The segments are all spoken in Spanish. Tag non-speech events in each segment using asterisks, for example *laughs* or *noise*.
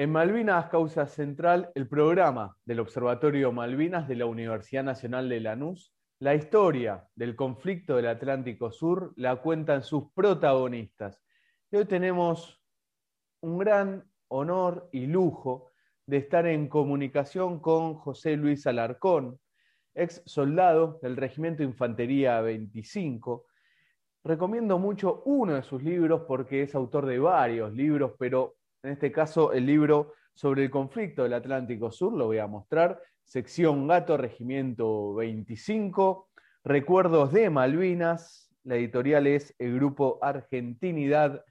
En Malvinas Causa Central, el programa del Observatorio Malvinas de la Universidad Nacional de Lanús, la historia del conflicto del Atlántico Sur la cuentan sus protagonistas. Y hoy tenemos un gran honor y lujo de estar en comunicación con José Luis Alarcón, ex soldado del Regimiento Infantería 25. Recomiendo mucho uno de sus libros porque es autor de varios libros, pero en este caso el libro sobre el conflicto del Atlántico Sur, lo voy a mostrar, sección Gato, Regimiento 25, Recuerdos de Malvinas, la editorial es el grupo Argentinidad.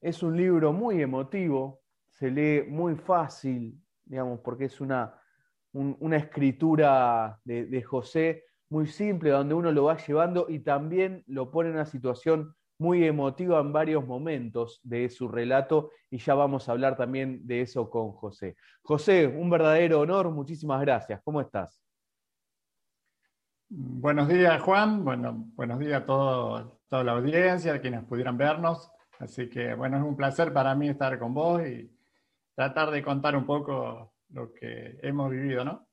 Es un libro muy emotivo, se lee muy fácil, digamos, porque es una, una escritura de, José muy simple, donde uno lo va llevando y también lo pone en una situación muy emotiva en varios momentos de su relato y ya vamos a hablar también de eso con José. José, un verdadero honor, muchísimas gracias. ¿Cómo estás? Buenos días, Juan. Bueno, buenos días a toda la audiencia, a quienes pudieran vernos. Así que, bueno, es un placer para mí estar con vos y tratar de contar un poco lo que hemos vivido, ¿no?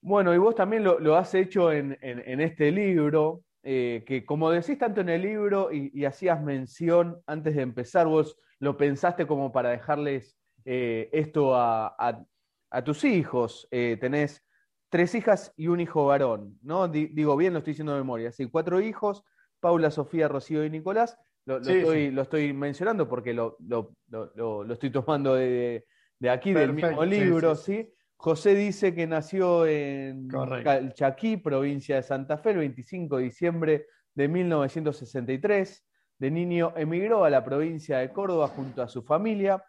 Bueno, y vos también lo, has hecho en, este libro, eh, que como decís tanto en el libro y, hacías mención antes de empezar, vos lo pensaste como para dejarles eh, esto a, tus hijos. Eh, tenés tres hijas y un hijo varón, ¿no? digo bien, lo estoy diciendo de memoria. Sí, cuatro hijos, Paula, Sofía, Rocío y Nicolás. Lo, estoy, mencionando porque lo, estoy tomando de, aquí, del mismo libro, sí, José dice que nació en Chaquí, provincia de Santa Fe, el 25 de diciembre de 1963. De niño emigró a la provincia de Córdoba junto a su familia.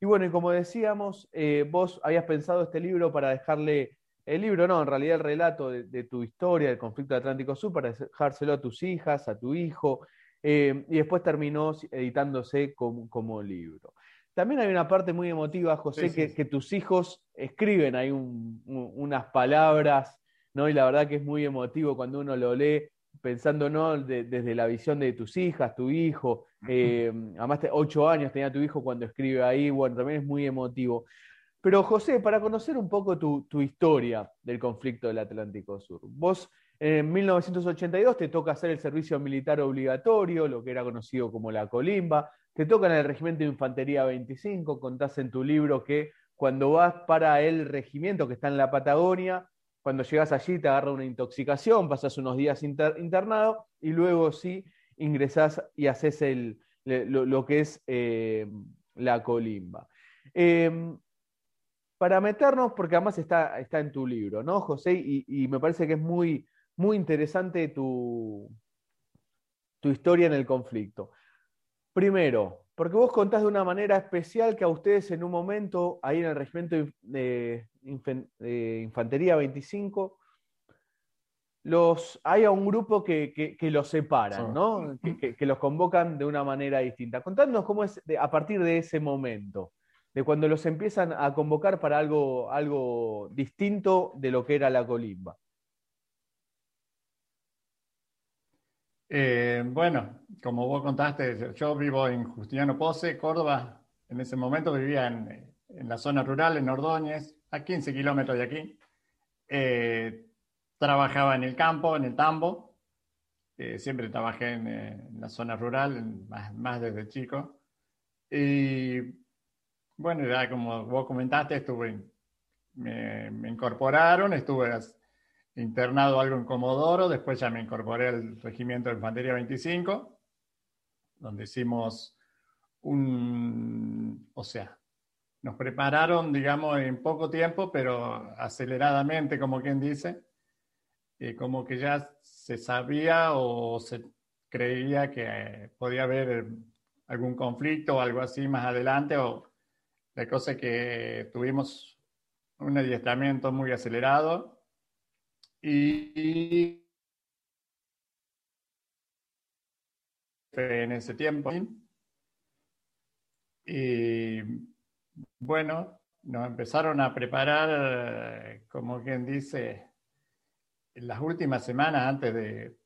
Y bueno, y como decíamos, eh, vos habías pensado este libro para dejarle, el libro no, en realidad el relato de, tu historia, del conflicto Atlántico Sur, para dejárselo a tus hijas, a tu hijo, eh, y después terminó editándose como, libro. También hay una parte muy emotiva, José, Que, tus hijos escriben ahí unas palabras, ¿no? Y la verdad que es muy emotivo cuando uno lo lee, pensando ¿no? desde la visión de tus hijas, tu hijo. Eh, además, ocho años tenía tu hijo cuando escribe ahí, bueno, también es muy emotivo. Pero José, para conocer un poco tu, tu historia del conflicto del Atlántico Sur, vos en 1982 te toca hacer el servicio militar obligatorio, lo que era conocido como la colimba. Te toca en el Regimiento de Infantería 25. Contás en tu libro que cuando vas para el regimiento que está en la Patagonia, cuando llegas allí te agarra una intoxicación, pasas unos días internado y luego sí ingresás y haces el, lo, que es eh, la colimba. Em, para meternos, porque además está, está en tu libro, ¿no, José? y me parece que es muy, muy interesante tu, tu historia en el conflicto. Primero, porque vos contás de una manera especial que a ustedes en un momento, ahí en el regimiento de, Infantería 25, los, hay a un grupo que, los separan, ¿no? Que, los convocan de una manera distinta. Contadnos cómo es a partir de ese momento, de cuando los empiezan a convocar para algo, algo distinto de lo que era la colimba. Eh, bueno, como vos contaste, yo vivo en Justiniano Pose, Córdoba. En ese momento vivía en, la zona rural, en Ordóñez, a 15 kilómetros de aquí. Eh, trabajaba en el campo, en el tambo. Eh, siempre trabajé en, la zona rural, más, desde chico. Y bueno, ya como vos comentaste, estuve, me, me incorporaron, estuve internado algo en Comodoro, después ya me incorporé al Regimiento de Infantería 25, donde hicimos un, o sea, nos prepararon, digamos, en poco tiempo, pero aceleradamente, como quien dice, como que ya se sabía o se creía que podía haber algún conflicto o algo así más adelante, o la cosa que tuvimos un adiestramiento muy acelerado y en ese tiempo. Y bueno, nos empezaron a preparar, como quien dice, las últimas semanas antes de,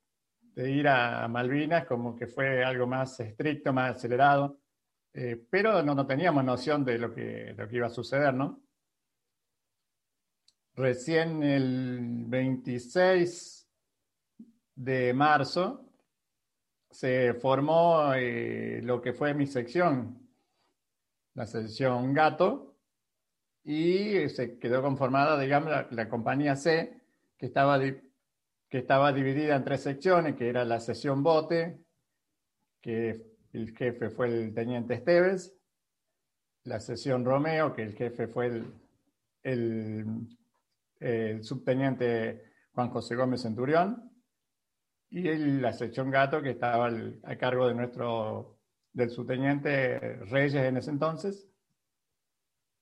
ir a Malvinas, como que fue algo más estricto, más acelerado. eh, pero no, no, teníamos noción de lo, que, lo que iba a suceder, ¿no? Recién el 26 de marzo se formó eh, lo que fue mi sección, la sección Gato, y se quedó conformada, digamos, la, compañía C, que estaba, que estaba dividida en tres secciones, que era la sección Bote, que el jefe fue el teniente Esteves, la sección Romeo, que el jefe fue el, el subteniente Juan José Gómez Centurión, y la sección Gato, que estaba a cargo de nuestro, del subteniente Reyes en ese entonces,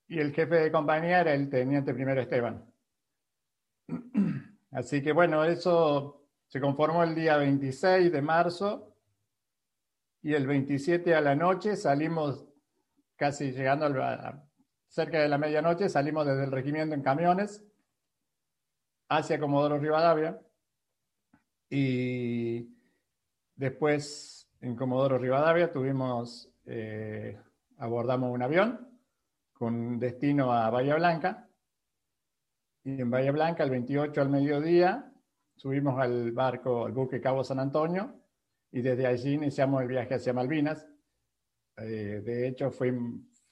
y el jefe de compañía era el teniente primero Esteban. *clears throat* Así que bueno, eso se conformó el día 26 de marzo y el 27 a la noche salimos, casi llegando a, cerca de la medianoche, salimos desde el regimiento en camiones hacia Comodoro Rivadavia y después en Comodoro Rivadavia tuvimos, eh, abordamos un avión con destino a Bahía Blanca. Y en Bahía Blanca, el 28 al mediodía, subimos al barco, al buque Cabo San Antonio, y desde allí iniciamos el viaje hacia Malvinas. Eh, de hecho, fue,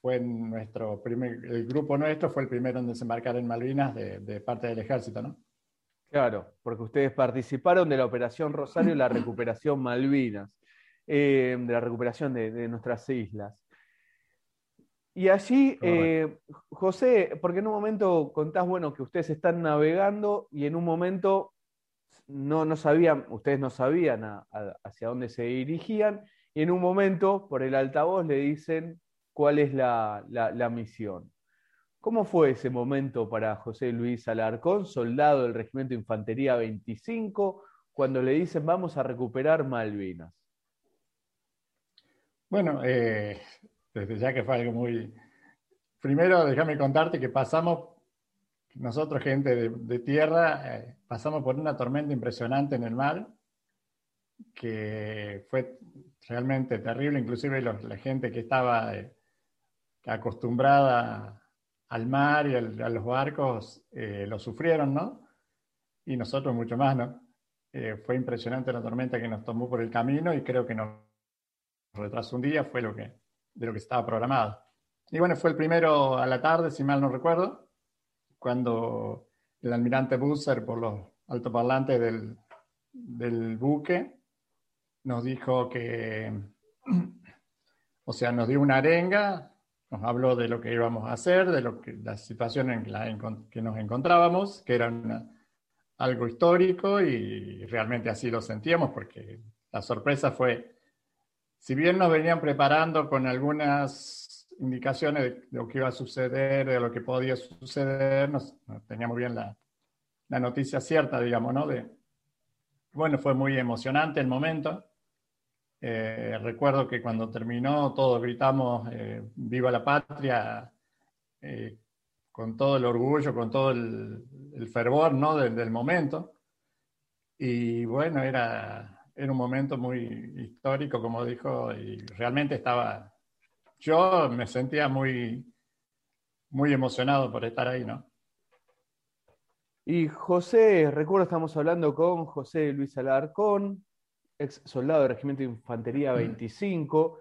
fue nuestro primer, el grupo nuestro fue el primero en desembarcar en Malvinas de, de parte del ejército, ¿no? Claro, porque ustedes participaron de la Operación Rosario y la recuperación Malvinas, eh, de la recuperación de, nuestras islas. Y allí, eh, José, porque en un momento contás, bueno, que ustedes están navegando y en un momento no, no sabían, ustedes no sabían hacia dónde se dirigían, y en un momento por el altavoz le dicen cuál es la misión. ¿Cómo fue ese momento para José Luis Alarcón, soldado del Regimiento Infantería 25, cuando le dicen vamos a recuperar Malvinas? Bueno, eh, desde ya que fue algo muy... Primero, déjame contarte que pasamos, nosotros gente de, tierra, eh, pasamos por una tormenta impresionante en el mar, que fue realmente terrible, inclusive la gente que estaba eh, acostumbrada al mar y a los barcos eh, lo sufrieron, ¿no? Y nosotros mucho más, ¿no? Eh, fue impresionante la tormenta que nos tomó por el camino y creo que nos retrasó un día, fue lo que, de lo que estaba programado. Y bueno, fue el primero a la tarde, si mal no recuerdo, cuando el almirante Busser, por los altoparlantes del, del buque, nos dijo que, *clears throat* o sea, nos dio una arenga nos habló de lo que íbamos a hacer, de lo que, la situación en la que nos encontrábamos, que era algo histórico y realmente así lo sentíamos porque la sorpresa fue, si bien nos venían preparando con algunas indicaciones de, lo que iba a suceder, de lo que podía suceder, nos, teníamos bien la, la, noticia cierta, digamos, ¿no? De, bueno, fue muy emocionante el momento. Eh, recuerdo que cuando terminó todos gritamos eh, viva la patria eh, con todo el orgullo, con todo el, fervor ¿no? del, momento. Y bueno, era, era un momento muy histórico, como dijo, y realmente estaba, yo me sentía muy, muy emocionado por estar ahí, ¿no? Y José, recuerdo, estamos hablando con José Luis Alarcón, ex soldado del Regimiento de Infantería 25. Mm.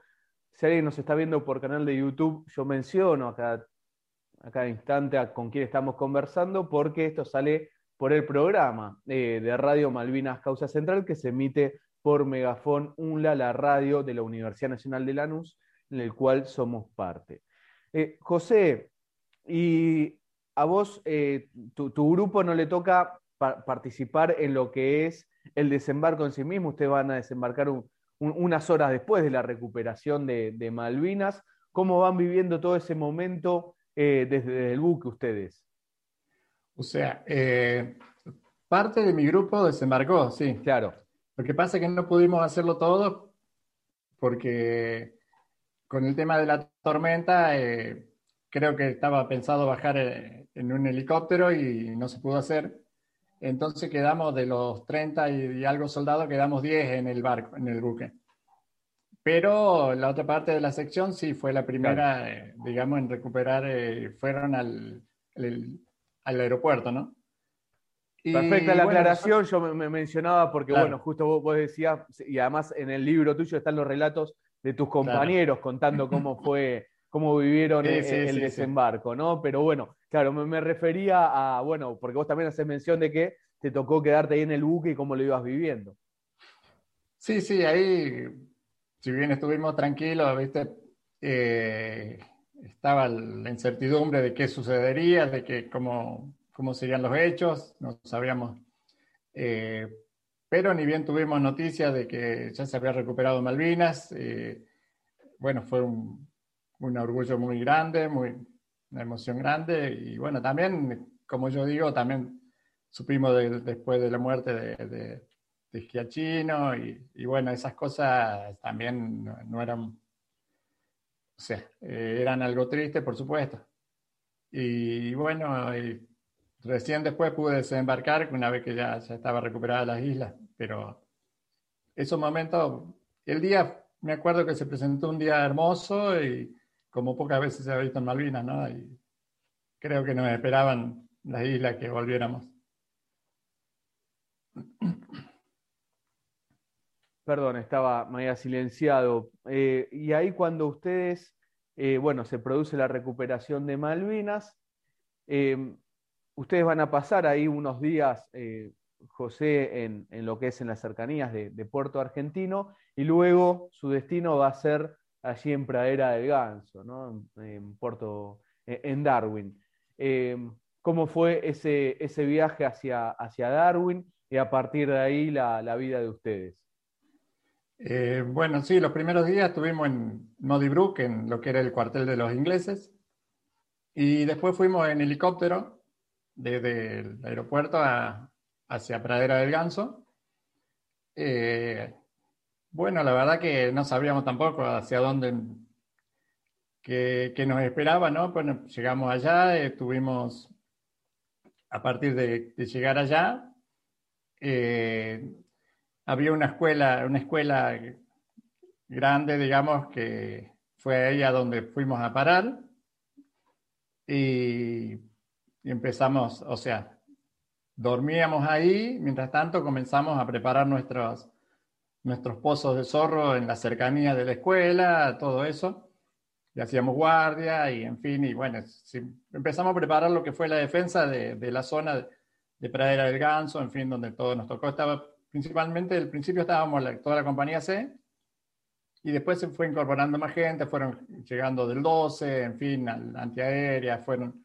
Si alguien nos está viendo por canal de YouTube, yo menciono a cada, instante con quién estamos conversando, porque esto sale por el programa eh, de Radio Malvinas Causa Central que se emite por Megafón UNLA, la radio de la Universidad Nacional de Lanús, en el cual somos parte. Eh, José, y a vos, eh, tu, grupo no le toca participar en lo que es el desembarco en sí mismo. Ustedes van a desembarcar unas horas después de la recuperación de, Malvinas. ¿Cómo van viviendo todo ese momento eh, desde el buque ustedes? O sea, eh, parte de mi grupo desembarcó, sí. Claro. Lo que pasa es que no pudimos hacerlo todo porque con el tema de la tormenta eh, creo que estaba pensado bajar en un helicóptero y no se pudo hacer. Entonces quedamos de los 30 y, algo soldados, quedamos 10 en el barco, en el buque. pero la otra parte de la sección sí fue la primera, eh, digamos, en recuperar, eh, fueron al, al, aeropuerto, ¿no? Perfecta la aclaración, yo me, mencionaba porque, bueno, justo vos, decías, y además en el libro tuyo están los relatos de tus compañeros contando cómo fue, cómo vivieron el, desembarco, ¿no? Pero bueno, claro, me, refería a, bueno, porque vos también haces mención de que te tocó quedarte ahí en el buque y cómo lo ibas viviendo. Sí, sí, ahí, si bien estuvimos tranquilos, viste, eh, estaba la incertidumbre de qué sucedería, de que cómo, cómo serían los hechos, no sabíamos. Eh, pero ni bien tuvimos noticias de que ya se había recuperado Malvinas, eh, bueno, fue un, un, orgullo muy grande, muy, una emoción grande, y bueno, también, como yo digo, también supimos después de la muerte de, de, de Schiachino, y, y, bueno, esas cosas también no, eran, o sea, eh, eran algo triste, por supuesto. Y bueno, y Recién después pude desembarcar una vez que ya, ya estaba recuperada las islas, pero esos momentos, el día, me acuerdo que se presentó un día hermoso y como pocas veces se ha visto en Malvinas, ¿no? Y creo que nos esperaban las islas que volviéramos. Perdón, estaba, me había silenciado. Eh, y ahí cuando ustedes, eh, bueno, se produce la recuperación de Malvinas, eh, Ustedes van a pasar ahí unos días, eh, José, en, lo que es en las cercanías de, Puerto Argentino, y luego su destino va a ser allí en Pradera del Ganso, ¿no? en, Puerto, eh, en Darwin. Eh, ¿Cómo fue ese, ese viaje hacia, hacia, Darwin y a partir de ahí la, vida de ustedes? bueno, sí, los primeros días estuvimos en Brook, en lo que era el cuartel de los ingleses, y después fuimos en helicóptero desde el aeropuerto hacia Pradera del Ganso. Eh, bueno, la verdad que no sabíamos tampoco hacia dónde que, nos esperaba, ¿no? Llegamos allá, eh, a partir de, llegar allá, eh, había una escuela, una escuela grande, digamos, que fue ahí donde fuimos a parar. Y y empezamos, o sea, dormíamos ahí, mientras tanto comenzamos a preparar nuestros, nuestros pozos de zorro en la cercanía de la escuela, todo eso, y hacíamos guardia y en fin, y bueno, empezamos a preparar lo que fue la defensa de, la zona de, Pradera del Ganso, en fin, donde todo nos tocó, estaba principalmente, al principio estábamos toda la compañía C, y después se fue incorporando más gente, fueron llegando del 12, en fin, la antiaérea, fueron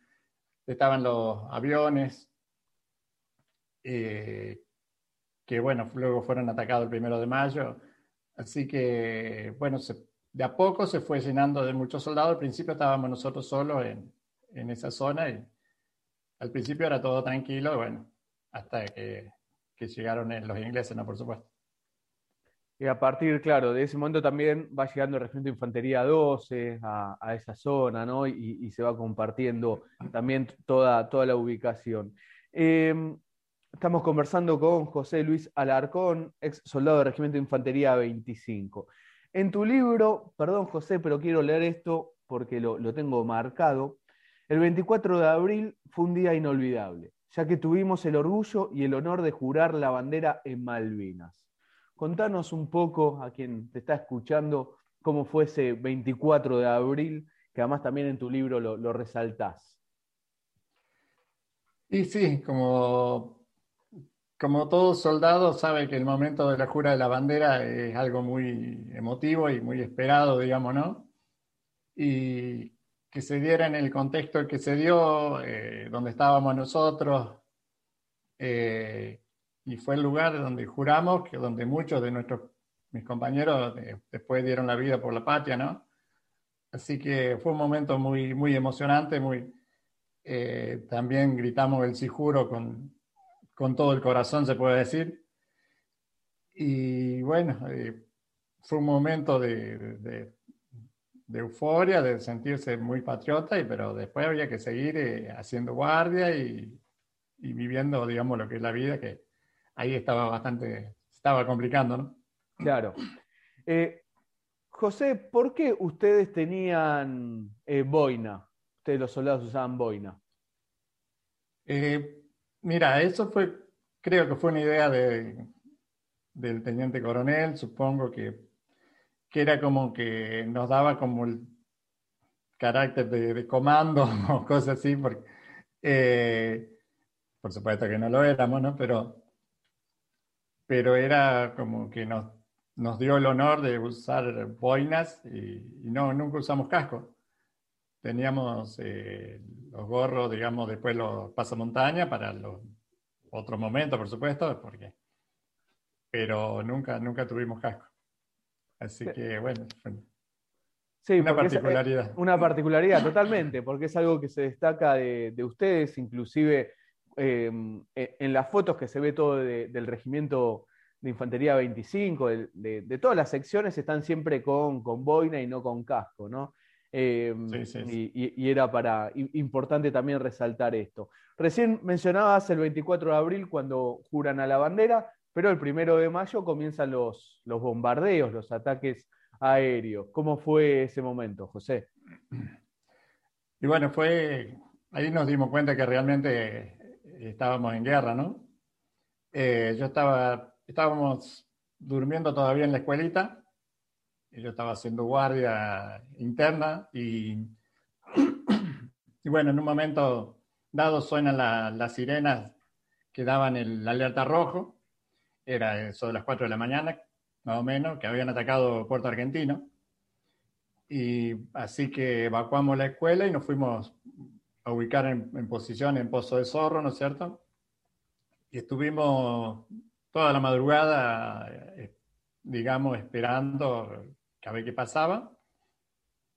estaban los aviones, eh, que bueno, luego fueron atacados el primero de mayo. Así que, bueno, de a poco se fue llenando de muchos soldados. Al principio estábamos nosotros solos en, en esa zona y al principio era todo tranquilo, bueno, hasta que, llegaron los ingleses, ¿no? Por supuesto. Y a partir, claro, de ese momento también va llegando el Regimiento de Infantería 12 a, esa zona, ¿no? Y, se va compartiendo también toda, toda la ubicación. Em, estamos conversando con José Luis Alarcón, ex soldado del Regimiento de Infantería 25. En tu libro, perdón José, pero quiero leer esto porque lo, lo tengo marcado. El 24 de abril fue un día inolvidable, ya que tuvimos el orgullo y el honor de jurar la bandera en Malvinas. Contanos un poco a quien te está escuchando cómo fue ese 24 de abril, que además también en tu libro lo, resaltás. Y sí, como, como todo soldado sabe que el momento de la jura de la bandera es algo muy emotivo y muy esperado, digamos, ¿no? Y que se diera en el contexto que se dio, eh, donde estábamos nosotros, eh, y fue el lugar donde juramos, que donde muchos de nuestros, mis compañeros eh, después dieron la vida por la patria, ¿no? Así que fue un momento muy, muy emocionante, muy, eh, también gritamos el sí juro con, con, todo el corazón, se puede decir. Y bueno, eh, fue un momento de, de, de, euforia, de sentirse muy patriota, y, pero después había que seguir haciendo guardia y, y viviendo, digamos, lo que es la vida, que ahí estaba bastante, estaba complicando, ¿no? Claro. Eh, José, ¿por qué ustedes tenían eh, boina? Ustedes los soldados usaban boina. Eh, mira, eso fue, creo que fue una idea de, del teniente coronel, supongo que, que, era como que nos daba como el carácter de, comando *laughs* o cosas así, porque eh, por supuesto que no lo éramos, ¿no? Pero, pero era como que nos, nos dio el honor de usar boinas y, no, nunca usamos casco. Teníamos eh, los gorros, digamos, después los pasamontaña para los otros momentos, por supuesto, porque, pero nunca, nunca tuvimos casco. Así que, bueno, Sí, una particularidad. una particularidad, totalmente, porque es algo que se destaca de, ustedes, inclusive em, e, en las fotos que se ve todo del regimiento de Infantería 25, de, todas las secciones están siempre con, con boina y no con casco, ¿no? Em, y, era para importante también resaltar esto. Recién mencionabas el 24 de abril cuando juran a la bandera, pero el primero de mayo comienzan los, los bombardeos, los ataques aéreos. ¿Cómo fue ese momento, José? Y bueno, fue, ahí nos dimos cuenta que realmente estábamos en guerra, ¿no? Eh, yo estaba, estábamos durmiendo todavía en la escuelita, yo estaba haciendo guardia interna y, *clears throat* bueno, en un momento dado suenan las sirenas que daban el alerta rojo, era eso de las 4 de la mañana, más o menos, que habían atacado Puerto Argentino. Y así que evacuamos la escuela y nos fuimos a ubicar en, posición en Pozo de Zorro, ¿no es cierto? Y estuvimos toda la madrugada, eh, digamos, esperando a ver qué pasaba.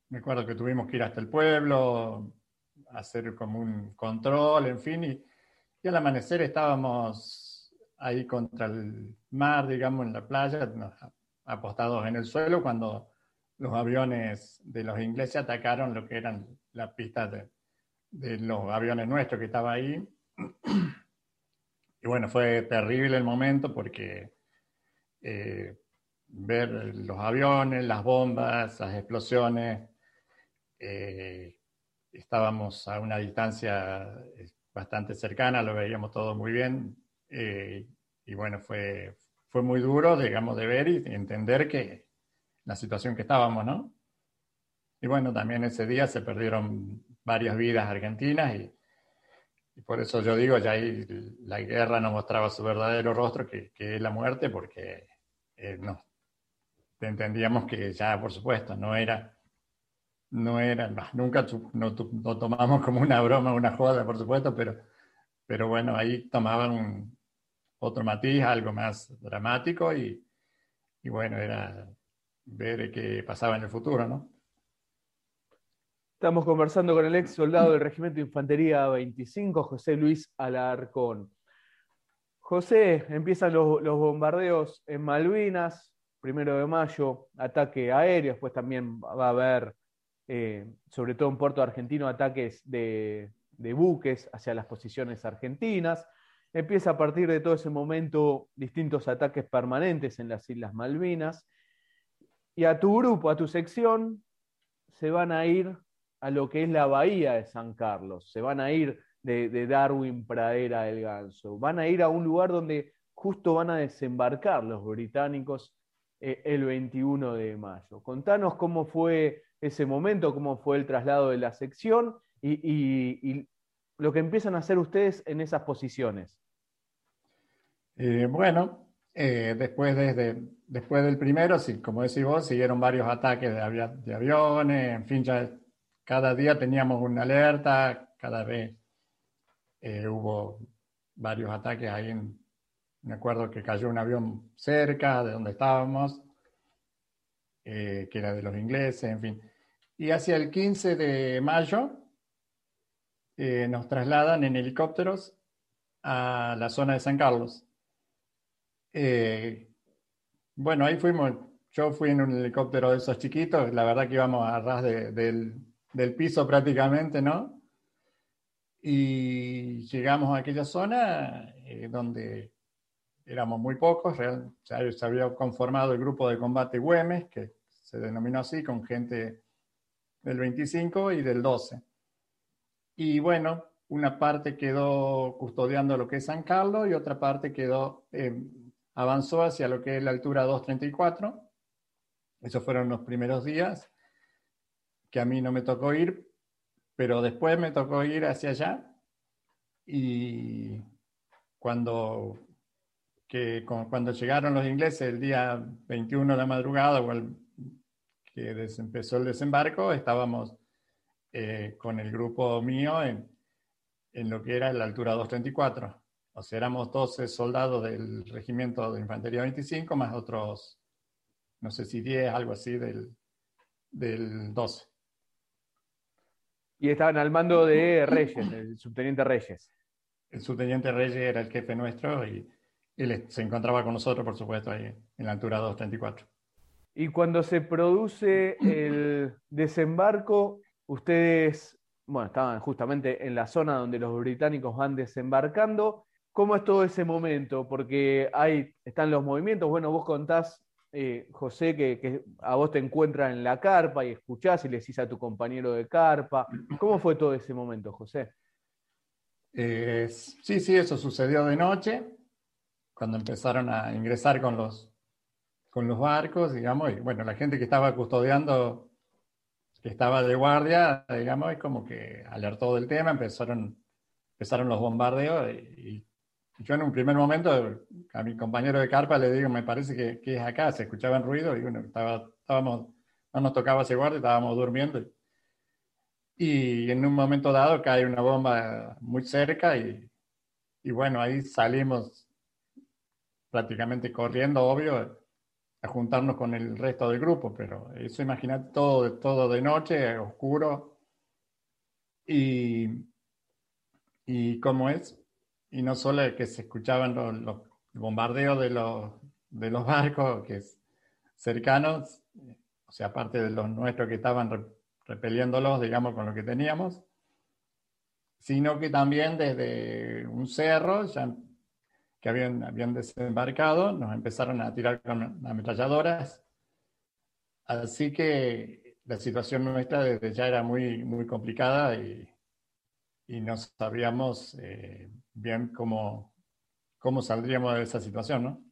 Me acuerdo que tuvimos que ir hasta el pueblo, hacer como un control, en fin, y, y al amanecer estábamos ahí contra el mar, digamos, en la playa, apostados en el suelo, cuando los aviones de los ingleses atacaron lo que eran las pistas de, los aviones nuestros que estaban ahí. *clears throat* Y bueno, fue terrible el momento porque eh, ver los aviones, las bombas, las explosiones, eh, estábamos a una distancia eh, bastante cercana, lo veíamos todo muy bien, eh, y bueno, fue, fue muy duro, digamos, de ver y entender que la situación que estábamos, ¿no? Y bueno, también ese día se perdieron varias vidas argentinas y, por eso yo digo, ya ahí la guerra no mostraba su verdadero rostro, que, es la muerte, porque eh, no, entendíamos que ya, por supuesto, no era, no era, nunca no, tomamos como una broma, una joda, por supuesto, pero, pero bueno, ahí tomaban otro matiz, algo más dramático y, bueno, era ver qué pasaba en el futuro, ¿no? Estamos conversando con el ex soldado del Regimiento de Infantería 25, José Luis Alarcón. José, empiezan los, bombardeos en Malvinas, primero de mayo, ataque aéreo, después también va a haber, eh, sobre todo en Puerto Argentino, ataques de, de buques hacia las posiciones argentinas. Empieza a partir de todo ese momento distintos ataques permanentes en las Islas Malvinas. Y a tu grupo, a tu sección, se van a ir a lo que es la bahía de San Carlos, se van a ir de, Darwin, Pradera del Ganso, van a ir a un lugar donde justo van a desembarcar los británicos eh, el 21 de mayo. Contanos cómo fue ese momento, cómo fue el traslado de la sección y lo que empiezan a hacer ustedes en esas posiciones. Eh, bueno, eh, después, después del primero, sí, como decís vos, siguieron varios ataques de, aviones, en fin, ya cada día teníamos una alerta, cada vez hubo varios ataques ahí. En, me acuerdo que cayó un avión cerca de donde estábamos, que era de los ingleses, en fin. Y hacia el 15 de mayo nos trasladan en helicópteros a la zona de San Carlos. Eh, bueno, ahí fuimos, yo fui en un helicóptero de esos chiquitos, la verdad que íbamos a ras del, piso prácticamente, ¿no? Y llegamos a aquella zona eh, donde éramos muy pocos, se había conformado el grupo de combate Güemes, que se denominó así, con gente del 25 y del 12. Y bueno, una parte quedó custodiando lo que es San Carlos y otra parte quedó, eh, avanzó hacia lo que es la altura 234. Esos fueron los primeros días que a mí no me tocó ir, pero después me tocó ir hacia allá y cuando, que, cuando llegaron los ingleses el día 21 de la madrugada o el, que empezó el desembarco, estábamos eh, con el grupo mío en, en, lo que era la altura 234. O sea, éramos 12 soldados del regimiento de infantería 25 más otros, no sé si 10, algo así, del, del 12. Y estaban al mando de Reyes, el subteniente Reyes. El subteniente Reyes era el jefe nuestro y él se encontraba con nosotros, por supuesto, ahí en la altura 234. Y cuando se produce el desembarco, ustedes, bueno, estaban justamente en la zona donde los británicos van desembarcando. ¿Cómo es todo ese momento? Porque ahí están los movimientos. Bueno, vos contás eh, José, que, a vos te encuentran en la carpa y escuchás y le decís a tu compañero de carpa. ¿Cómo fue todo ese momento, José? Eh, sí, sí, eso sucedió de noche, cuando empezaron a ingresar con los, con los barcos, digamos, y bueno, la gente que estaba custodiando, que estaba de guardia, digamos, es como que alertó del tema, empezaron, empezaron los bombardeos y yo en un primer momento a mi compañero de carpa le digo, me parece que, que es acá, se escuchaban ruido y bueno, estaba, estábamos, no nos tocaba ese guardia, estábamos durmiendo. Y, en un momento dado cae una bomba muy cerca y, y bueno, ahí salimos prácticamente corriendo, obvio, a juntarnos con el resto del grupo, pero eso imagínate todo, todo de noche, oscuro. Y, y cómo es, y no solo que se escuchaban los, bombardeos de los, de los *laughs* barcos que cercanos, o sea, aparte de los nuestros que estaban repeliéndolos, digamos, con lo que teníamos, sino que también desde un cerro, ya que habían, habían desembarcado, nos empezaron a tirar con ametralladoras. Así que la situación nuestra desde ya era muy, muy complicada y, y no sabíamos eh, bien cómo, cómo saldríamos de esa situación, ¿no?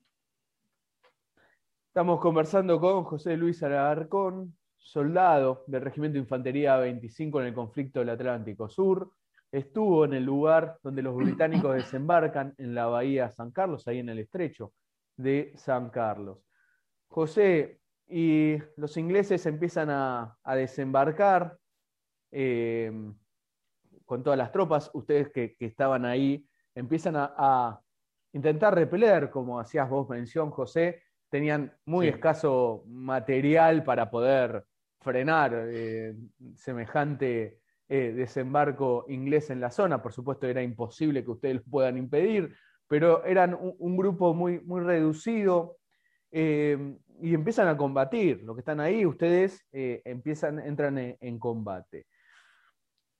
Estamos conversando con José Luis Alarcón, soldado del Regimiento Infantería 25 en el conflicto del Atlántico Sur. Estuvo en el lugar donde los británicos desembarcan en la bahía San Carlos, ahí en el estrecho de San Carlos. José, y los ingleses empiezan a, desembarcar eh, con todas las tropas, ustedes que estaban ahí empiezan a, intentar repeler, como hacías vos mención, José, tenían muy escaso material para poder frenar eh, semejante eh, desembarco inglés en la zona. Por supuesto, era imposible que ustedes lo puedan impedir, pero eran un, grupo muy, muy reducido eh, y empiezan a combatir. Los que están ahí, ustedes empiezan, entran en combate.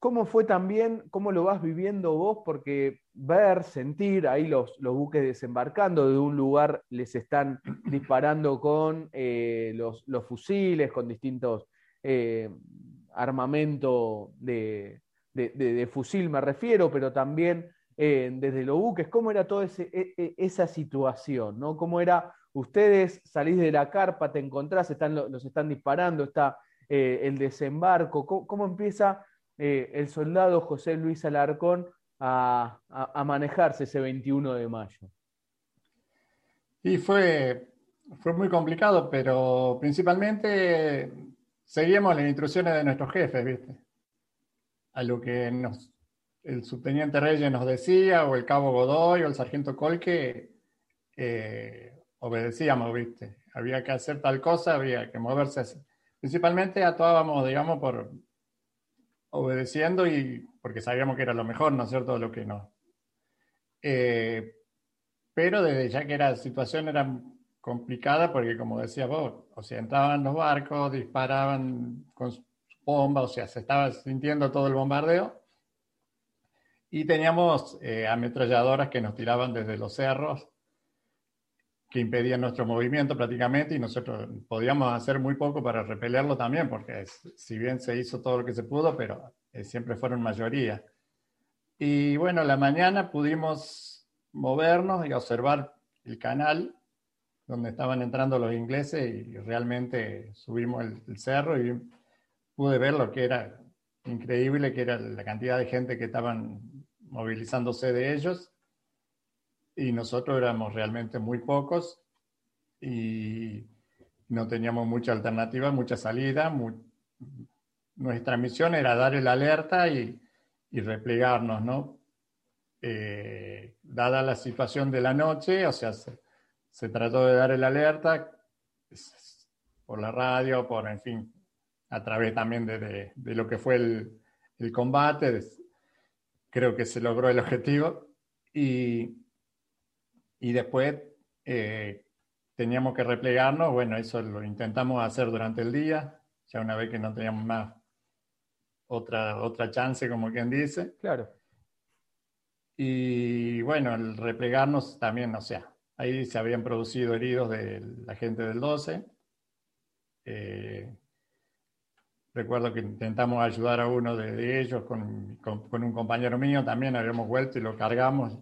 ¿Cómo fue también, cómo lo vas viviendo vos? Porque ver, sentir, ahí los, los buques desembarcando de un lugar, les están disparando con eh, los, fusiles, con distintos eh, armamento de, fusil, me refiero, pero también eh, desde los buques. ¿Cómo era toda e, e, esa situación? ¿no? ¿Cómo era ustedes salís de la carpa, te encontrás, están, los están disparando, está el desembarco? ¿Cómo empieza? Eh, el soldado José Luis Alarcón a, manejarse ese 21 de mayo? Y fue, fue muy complicado, pero principalmente seguimos las instrucciones de nuestros jefes, ¿viste? A lo que nos, el subteniente Reyes nos decía, o el cabo Godoy, o el sargento Colque, eh, obedecíamos, ¿viste? Había que hacer tal cosa, había que moverse así. Principalmente actuábamos, digamos, por, obedeciendo y porque sabíamos que era lo mejor, ¿no es cierto?, lo que no. Eh, pero desde ya que la situación era complicada porque, como decías vos, o sea, entraban los barcos, disparaban con bombas, o sea, se estaba sintiendo todo el bombardeo. Y teníamos eh, ametralladoras que nos tiraban desde los cerros, que impedían nuestro movimiento prácticamente y nosotros podíamos hacer muy poco para repelerlo también, porque si bien se hizo todo lo que se pudo, pero eh, siempre fueron mayoría. Y bueno, la mañana pudimos movernos y observar el canal donde estaban entrando los ingleses y realmente subimos el, cerro y pude ver lo que era increíble, que era la cantidad de gente que estaban movilizándose de ellos y nosotros éramos realmente muy pocos y no teníamos mucha alternativa, mucha salida. Nuestra misión era dar el alerta y, y replegarnos, ¿no? Eh, dada la situación de la noche, o sea, se, trató de dar el alerta por la radio, por, en fin, a través también de, lo que fue el, el combate. creo que se logró el objetivo. Y, y después eh, teníamos que replegarnos, bueno, eso lo intentamos hacer durante el día, ya una vez que no teníamos más otra, otra chance, como quien dice. Claro. Y bueno, el replegarnos también, o sea, ahí se habían producido heridos de la gente del 12. Eh, recuerdo que intentamos ayudar a uno de, ellos con, un compañero mío, también habíamos vuelto y lo cargamos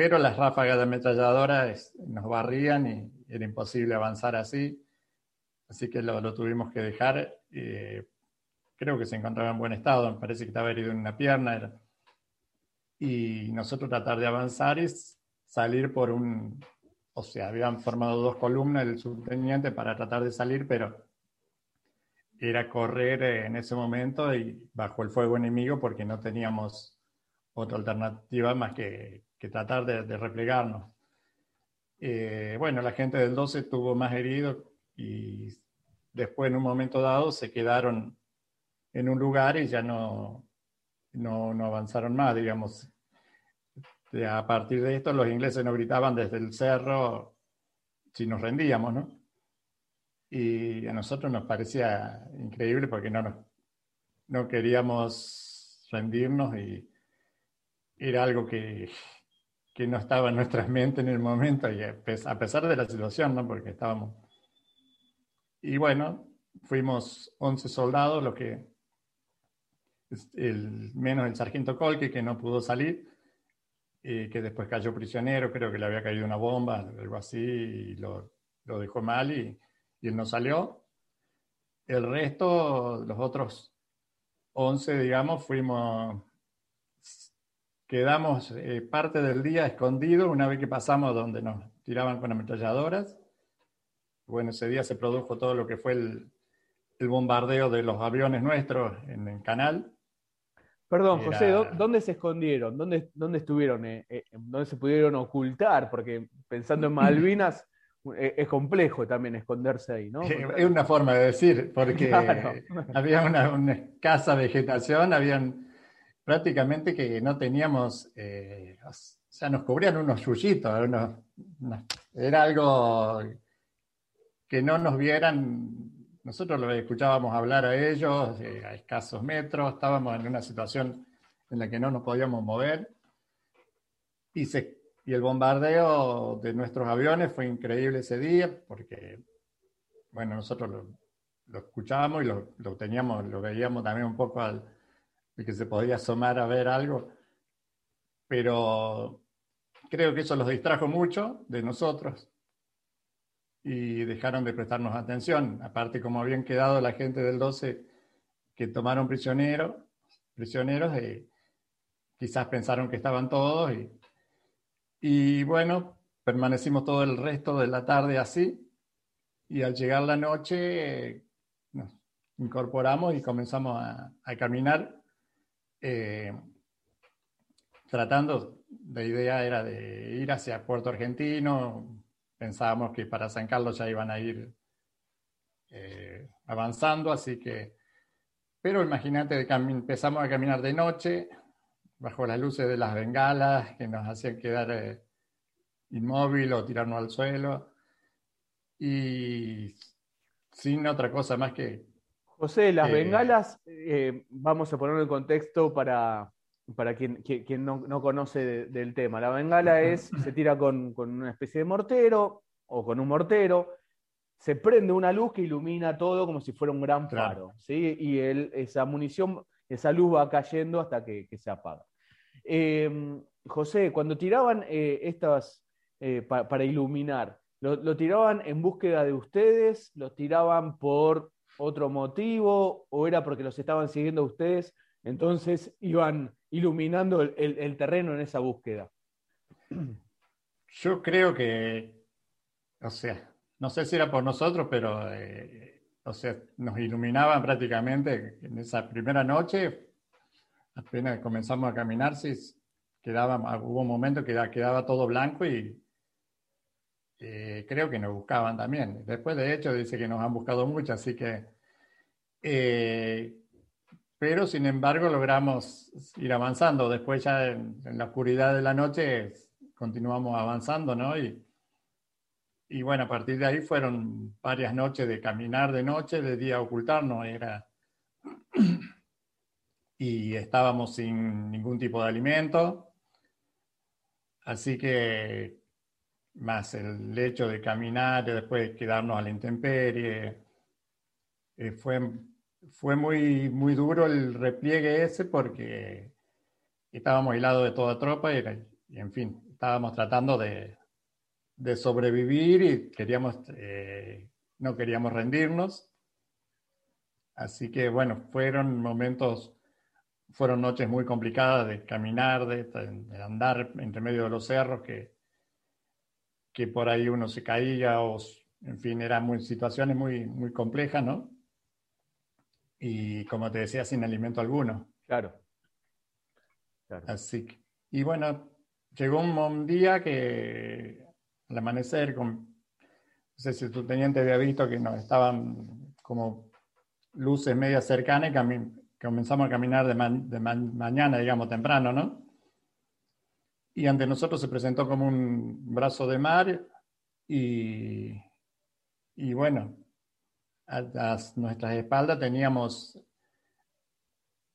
pero las ráfagas de ametralladora nos barrían y era imposible avanzar así, así que lo, tuvimos que dejar. Eh, creo que se encontraba en buen estado, me parece que estaba herido en una pierna. Y nosotros tratar de avanzar y salir por un, o sea, habían formado dos columnas el subteniente para tratar de salir, pero era correr en ese momento y bajo el fuego enemigo porque no teníamos otra alternativa más que que tratar de, replegarnos. Eh, bueno, la gente del 12 tuvo más heridos y después en un momento dado se quedaron en un lugar y ya no, no, no avanzaron más, digamos. A partir de esto los ingleses nos gritaban desde el cerro si nos rendíamos, ¿no? Y a nosotros nos parecía increíble porque no, nos, no queríamos rendirnos y era algo que que no estaba en nuestras mentes en el momento, y a pesar de la situación, ¿no? Porque estábamos... Y bueno, fuimos 11 soldados, lo que... El, menos el sargento Colque, que no pudo salir, y que después cayó prisionero, creo que le había caído una bomba, algo así, y lo, lo dejó mal y, y él no salió. El resto, los otros 11, digamos, fuimos Quedamos eh, parte del día escondidos una vez que pasamos donde nos tiraban con ametralladoras. Bueno, ese día se produjo todo lo que fue el, bombardeo de los aviones nuestros en el canal. Perdón, José, ¿dónde se escondieron? ¿Dónde, dónde estuvieron? Eh, eh, ¿Dónde se pudieron ocultar? Porque pensando en Malvinas, *laughs* es complejo también esconderse ahí, ¿no? Es una forma de decir, porque *laughs* *laughs* había una, una, escasa vegetación, habían prácticamente que no teníamos, eh, o sea, nos cubrían unos yuyitos, era algo que no nos vieran, nosotros lo escuchábamos hablar a ellos eh, a escasos metros, estábamos en una situación en la que no nos podíamos mover. Y, se, y el bombardeo de nuestros aviones fue increíble ese día porque, bueno, nosotros lo, escuchábamos y lo, lo, teníamos, lo veíamos también un poco al que se podía asomar a ver algo, pero creo que eso los distrajo mucho de nosotros y dejaron de prestarnos atención. Aparte, como habían quedado la gente del 12 que tomaron prisioneros, prisioneros, eh, quizás pensaron que estaban todos y, y bueno, permanecimos todo el resto de la tarde así y al llegar la noche nos incorporamos y comenzamos a, a caminar eh, tratando, la idea era de ir hacia Puerto Argentino, pensábamos que para San Carlos ya iban a ir eh, avanzando, así que, pero imagínate, empezamos a caminar de noche, bajo las luces de las bengalas que nos hacían quedar eh, inmóvil o tirarnos al suelo, y sin otra cosa más que José, las bengalas, eh, vamos a ponerlo en contexto para, para quien, no, conoce del tema. La bengala es, se tira con, una especie de mortero, o con un mortero, se prende una luz que ilumina todo como si fuera un gran faro, ¿sí? y esa munición, esa luz va cayendo hasta que, se apaga. Em, José, cuando tiraban eh, estas eh, para iluminar, ¿lo, tiraban en búsqueda de ustedes? ¿Lo tiraban por otro motivo? ¿O era porque los estaban siguiendo ustedes? Entonces iban iluminando el terreno en esa búsqueda. Yo creo que, o sea, no sé si era por nosotros, pero, eh, o sea, nos iluminaban prácticamente en esa primera noche, apenas comenzamos a caminar, sí, quedaba, hubo un momento que quedaba todo blanco y eh, creo que nos buscaban también. Después, de hecho, dice que nos han buscado mucho, así que... Eh, pero, sin embargo, logramos ir avanzando. Después ya en, en, la oscuridad de la noche continuamos avanzando, ¿no? Y, y bueno, a partir de ahí fueron varias noches de caminar de noche, de día ocultarnos, era... *clears throat* y estábamos sin ningún tipo de alimento. Así que más el hecho de caminar y después quedarnos a la intemperie, eh, fue, fue muy, muy duro el repliegue ese porque estábamos aislados de toda tropa y en fin, estábamos tratando de, de sobrevivir y queríamos, eh, no queríamos rendirnos. Así que bueno, fueron momentos, fueron noches muy complicadas de caminar, de, andar entre medio de los cerros, que, que por ahí uno se caía o, en fin, eran muy, situaciones muy, muy complejas, ¿no? Y como te decía, sin alimento alguno. Claro. claro. Así que, y bueno, llegó un día que al amanecer, con, no sé si tu teniente había visto que nos estaban como luces medias cercanas y comenzamos a caminar de, mañana, digamos, temprano, ¿no? Y ante nosotros se presentó como un brazo de mar y, y bueno, a, nuestras espaldas teníamos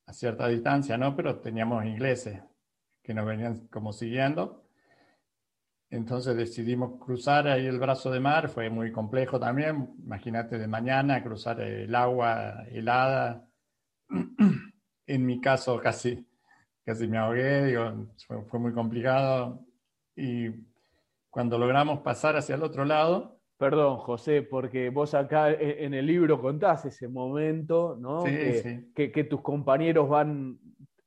a cierta distancia, ¿no? Pero teníamos ingleses que nos venían como siguiendo entonces decidimos cruzar ahí el brazo de mar, fue muy complejo también. Imagínate de mañana cruzar el agua helada. *clears throat* En mi caso casi, casi me ahogué, digo, fue, muy complicado. Y cuando logramos pasar hacia el otro lado, Perdón, José, porque vos acá e, en el libro contás ese momento, ¿no? Sí, que, sí. que, tus compañeros van,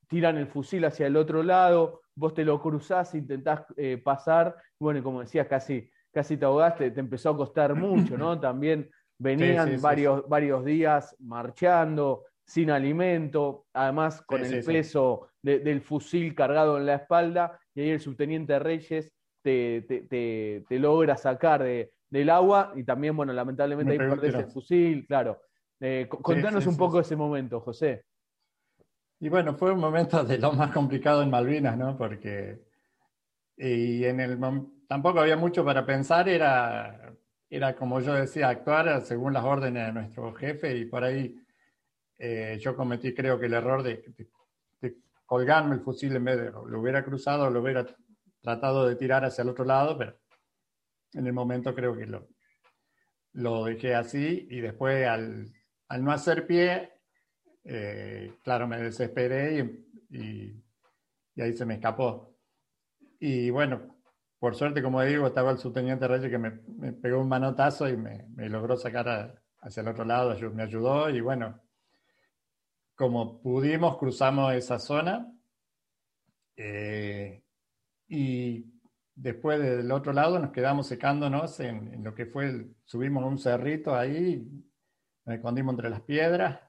tiran el fusil hacia el otro lado, vos te lo cruzás, intentás eh, pasar, bueno, y como decías, casi, casi te ahogaste, te empezó a costar mucho, ¿no? *clears throat* También venían varios, varios días marchando, sin alimento, además con el peso del fusil cargado en la espalda, y ahí el subteniente Reyes te, te, logra sacar del agua, y también, bueno, lamentablemente ahí perdés el fusil, claro. Eh, contanos un poco ese momento, José. Y bueno, fue un momento de lo más complicado en Malvinas, ¿no? Porque y en el, tampoco había mucho para pensar, era, era como yo decía, actuar según las órdenes de nuestro jefe y por ahí eh, yo cometí creo que el error de, colgarme el fusil en vez de lo hubiera cruzado, lo hubiera tratado de tirar hacia el otro lado, pero en el momento creo que lo, lo dejé así y después al, al no hacer pie eh, claro, me desesperé y, ahí se me escapó. Y bueno, por suerte, como digo, estaba el subteniente Reyes que me, pegó un manotazo y me, logró sacar hacia el otro lado, me ayudó y bueno, como pudimos, cruzamos esa zona eh, y después del otro lado nos quedamos secándonos en, en lo que fue, el, subimos un cerrito ahí, nos escondimos entre las piedras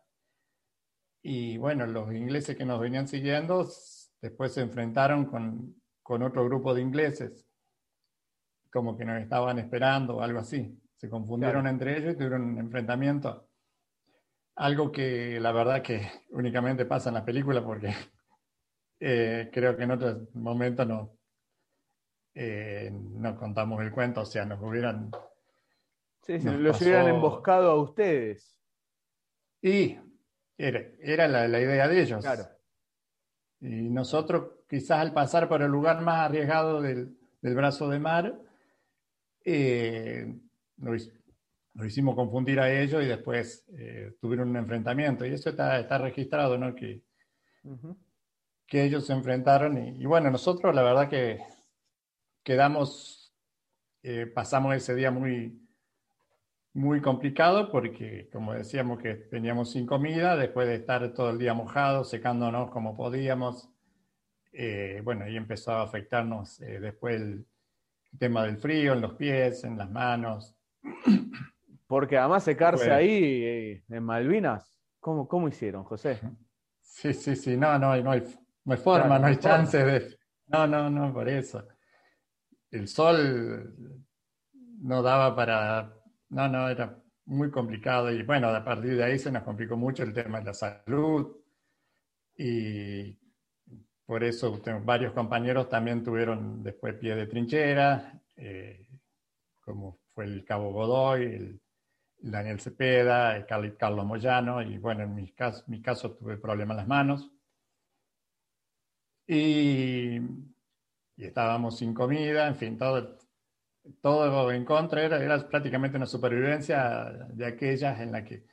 y bueno, los ingleses que nos venían siguiendo después se enfrentaron con, con otro grupo de ingleses, como que nos estaban esperando o algo así. Se confundieron entre ellos y tuvieron un enfrentamiento. Algo que la verdad que únicamente pasa en las películas porque *laughs* eh, creo que en otros momentos no, eh, no contamos el cuento, o sea, nos hubieran... Sí, se los hubieran emboscado a ustedes. Y era, la, idea de ellos. Claro. Y nosotros, quizás al pasar por el lugar más arriesgado del, brazo de mar, eh, nos, hicimos confundir a ellos y después eh, tuvieron un enfrentamiento. Y eso está, está registrado, ¿no? Que, que ellos se enfrentaron. Y, bueno, nosotros la verdad que quedamos, eh, pasamos ese día muy, muy complicado porque, como decíamos, que teníamos sin comida, después de estar todo el día mojados, secándonos como podíamos. bueno, ahí empezó a afectarnos después el, tema del frío en los pies, en las manos. Porque además secarse ahí eh, en Malvinas, ¿cómo, ¿cómo hicieron, José? Sí, sí, sí, no, no, no hay, no hay forma, no hay chance de... No, no, no, por eso. El sol no daba para... No, no, era muy complicado y bueno, a partir de ahí se nos complicó mucho el tema de la salud y por eso varios compañeros también tuvieron después pie de trinchera, eh, como fue el Cabo Godoy, el, Daniel Cepeda, el Carlos Moyano, y bueno, en mi caso, mi caso tuve problemas en las manos. Y, estábamos sin comida, en fin, todo, todo en contra, era, era prácticamente una supervivencia de aquellas en la que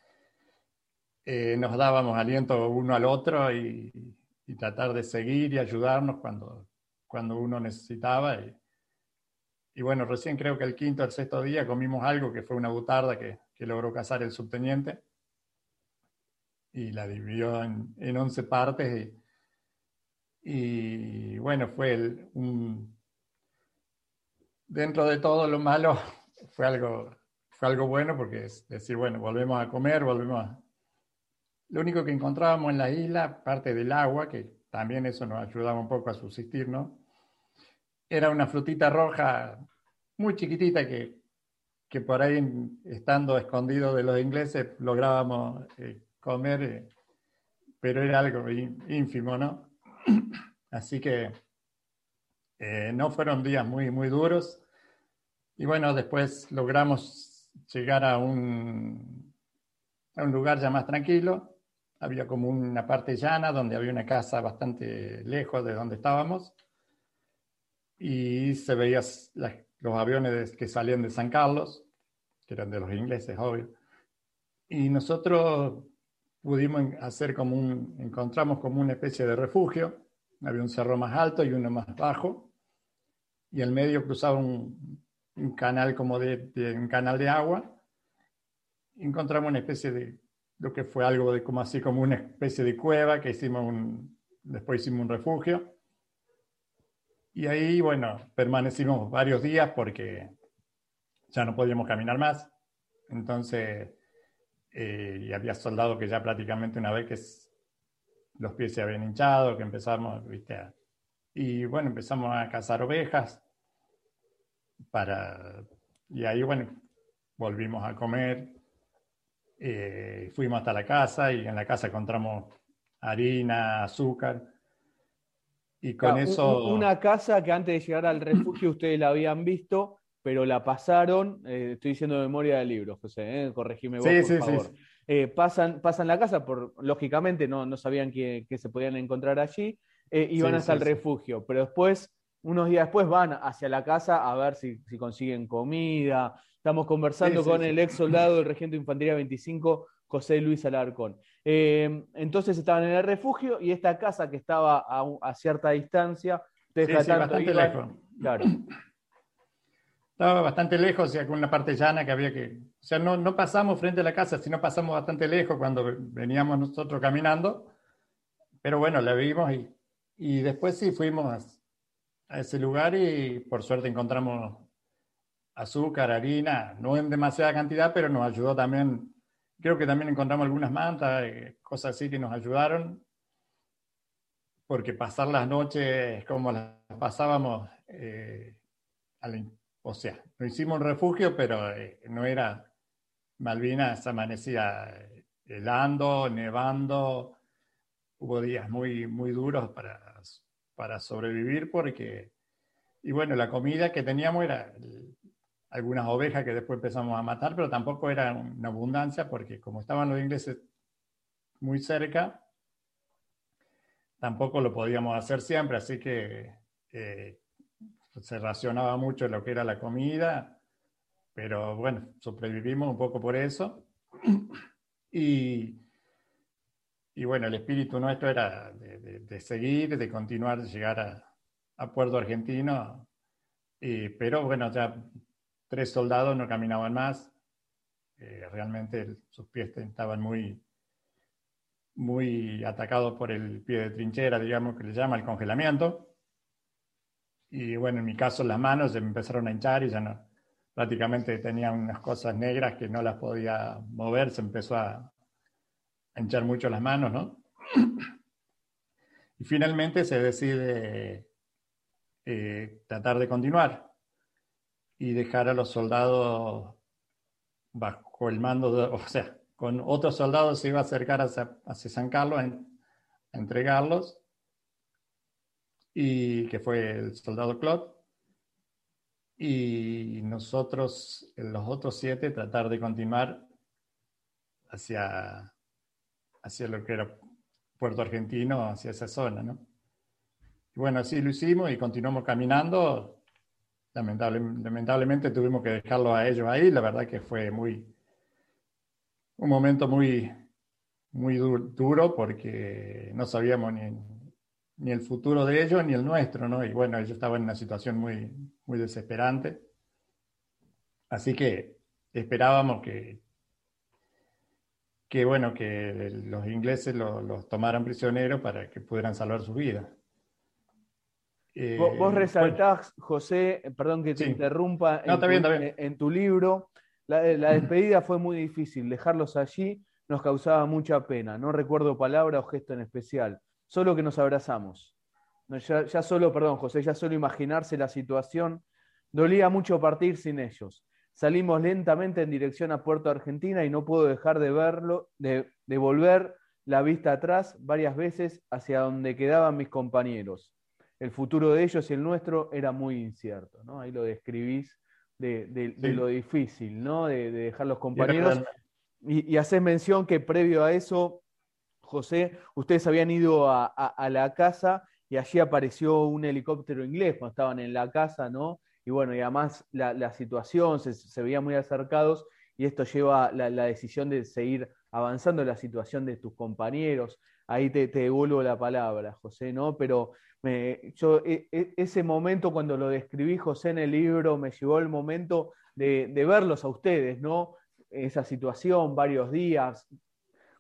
eh, nos dábamos aliento uno al otro y, y tratar de seguir y ayudarnos cuando, cuando uno necesitaba. Y, bueno, recién creo que el quinto el sexto día comimos algo que fue una butarda que, logró cazar el subteniente y la dividió en, en 11 partes. Y, bueno, fue el, un, dentro de todo lo malo, *laughs* fue algo, fue algo bueno porque es decir, bueno, volvemos a comer, volvemos a, lo único que encontrábamos en la isla, parte del agua, que también eso nos ayudaba un poco a subsistir, ¿no? Era una frutita roja muy chiquitita que, que por ahí, estando escondido de los ingleses, lográbamos eh, comer, eh, pero era algo ínfimo, ¿no? Así que eh, no fueron días muy, muy duros. Y bueno, después logramos llegar a un, a un lugar ya más tranquilo, había como una parte llana donde había una casa bastante lejos de donde estábamos y se veían los aviones que salían de San Carlos, que eran de los ingleses, obvio. Y nosotros pudimos hacer como un, encontramos como una especie de refugio. Había un cerro más alto y uno más bajo. Y en medio cruzaba un, canal como de, un canal de agua. encontramos una especie de lo que fue algo de como así como una especie de cueva que hicimos un, después hicimos un refugio. Y ahí, bueno, permanecimos varios días porque ya no podíamos caminar más. Entonces, eh, y había soldados que ya prácticamente una vez que los pies se habían hinchado, que empezamos, viste, y bueno, empezamos a cazar ovejas para, y ahí, bueno, volvimos a comer eh, fuimos hasta la casa y en la casa encontramos harina, azúcar. Y con eso... Una casa que antes de llegar al refugio ustedes la habían visto, pero la pasaron, eh, estoy diciendo memoria del libro, José, eh, corregime vos, por favor. Eh, pasan, pasan la casa, por, lógicamente no, no sabían que, se podían encontrar allí, iban hasta el refugio, pero después, unos días después, van hacia la casa a ver si, si consiguen comida, Estamos conversando con el ex soldado del Regimiento de Infantería 25, José Luis Alarcón. Eh, entonces estaban en el refugio y esta casa que estaba a, cierta distancia, bastante lejos. Claro. Estaba bastante lejos, o sea, con una parte llana que había que. O sea, no, no pasamos frente a la casa, sino pasamos bastante lejos cuando veníamos nosotros caminando. Pero bueno, la vimos y, y después sí fuimos a ese lugar y por suerte encontramos azúcar, harina, no en demasiada cantidad, pero nos ayudó también. Creo que también encontramos algunas mantas, eh, cosas así que nos ayudaron, porque pasar las noches como las pasábamos, eh, o sea, no hicimos un refugio, pero eh, no era Malvinas, amanecía helando, nevando, hubo días muy, muy duros para, para sobrevivir porque, y bueno, la comida que teníamos era algunas ovejas que después empezamos a matar, pero tampoco era una abundancia porque como estaban los ingleses muy cerca, tampoco lo podíamos hacer siempre, así que eh, se racionaba mucho lo que era la comida pero bueno, sobrevivimos un poco por eso. Y, y bueno, el espíritu nuestro era de, seguir, de continuar, de llegar a, a Puerto Argentino. Y, pero bueno, ya tres soldados no caminaban más. Eh, realmente sus pies estaban muy, muy atacados por el pie de trinchera, digamos, que le llama el congelamiento. Y bueno, en mi caso las manos se me empezaron a hinchar y ya no, prácticamente tenía unas cosas negras que no las podía mover, se empezó a, hinchar mucho las manos, ¿no? Y finalmente se decide eh, tratar de continuar y dejar a los soldados bajo el mando, de, o sea, con otros soldados se iba a acercar hacia, San Carlos a, entregarlos, y que fue el soldado Claude, y nosotros, los otros siete, tratar de continuar hacia, hacia lo que era Puerto Argentino, hacia esa zona, ¿no? Y bueno, así lo hicimos y continuamos caminando. lamentablemente tuvimos que dejarlo a ellos ahí. La verdad que fue muy, un momento muy, muy duro porque no sabíamos ni, ni, el futuro de ellos ni el nuestro, ¿no? Y bueno, ellos estaban en una situación muy, muy desesperante. Así que esperábamos que, que bueno, que los ingleses los tomaran prisioneros para que pudieran salvar su vida. vos, eh, resaltás, José, perdón que te interrumpa, en, tu, libro, la, despedida fue muy difícil, dejarlos allí nos causaba mucha pena, no recuerdo palabra o gesto en especial, solo que nos abrazamos. ya, ya solo, perdón, José, ya solo imaginarse la situación, dolía mucho partir sin ellos. Salimos lentamente en dirección a Puerto Argentina y no puedo dejar de verlo, de, volver la vista atrás varias veces hacia donde quedaban mis compañeros. El futuro de ellos y el nuestro era muy incierto, ¿no? Ahí lo describís de, lo difícil, ¿no? De, dejar los compañeros. Y, y haces mención que previo a eso, José, ustedes habían ido a, la casa y allí apareció un helicóptero inglés cuando estaban en la casa, ¿no? y bueno, y además la, situación se, se, veía muy acercados y esto lleva la, la, decisión de seguir avanzando en la situación de tus compañeros. Ahí te, devuelvo la palabra, José, ¿no? Pero yo, e, e, ese momento cuando lo describí, José, en el libro, me llevó el momento de verlos a ustedes, ¿no? Esa situación, varios días,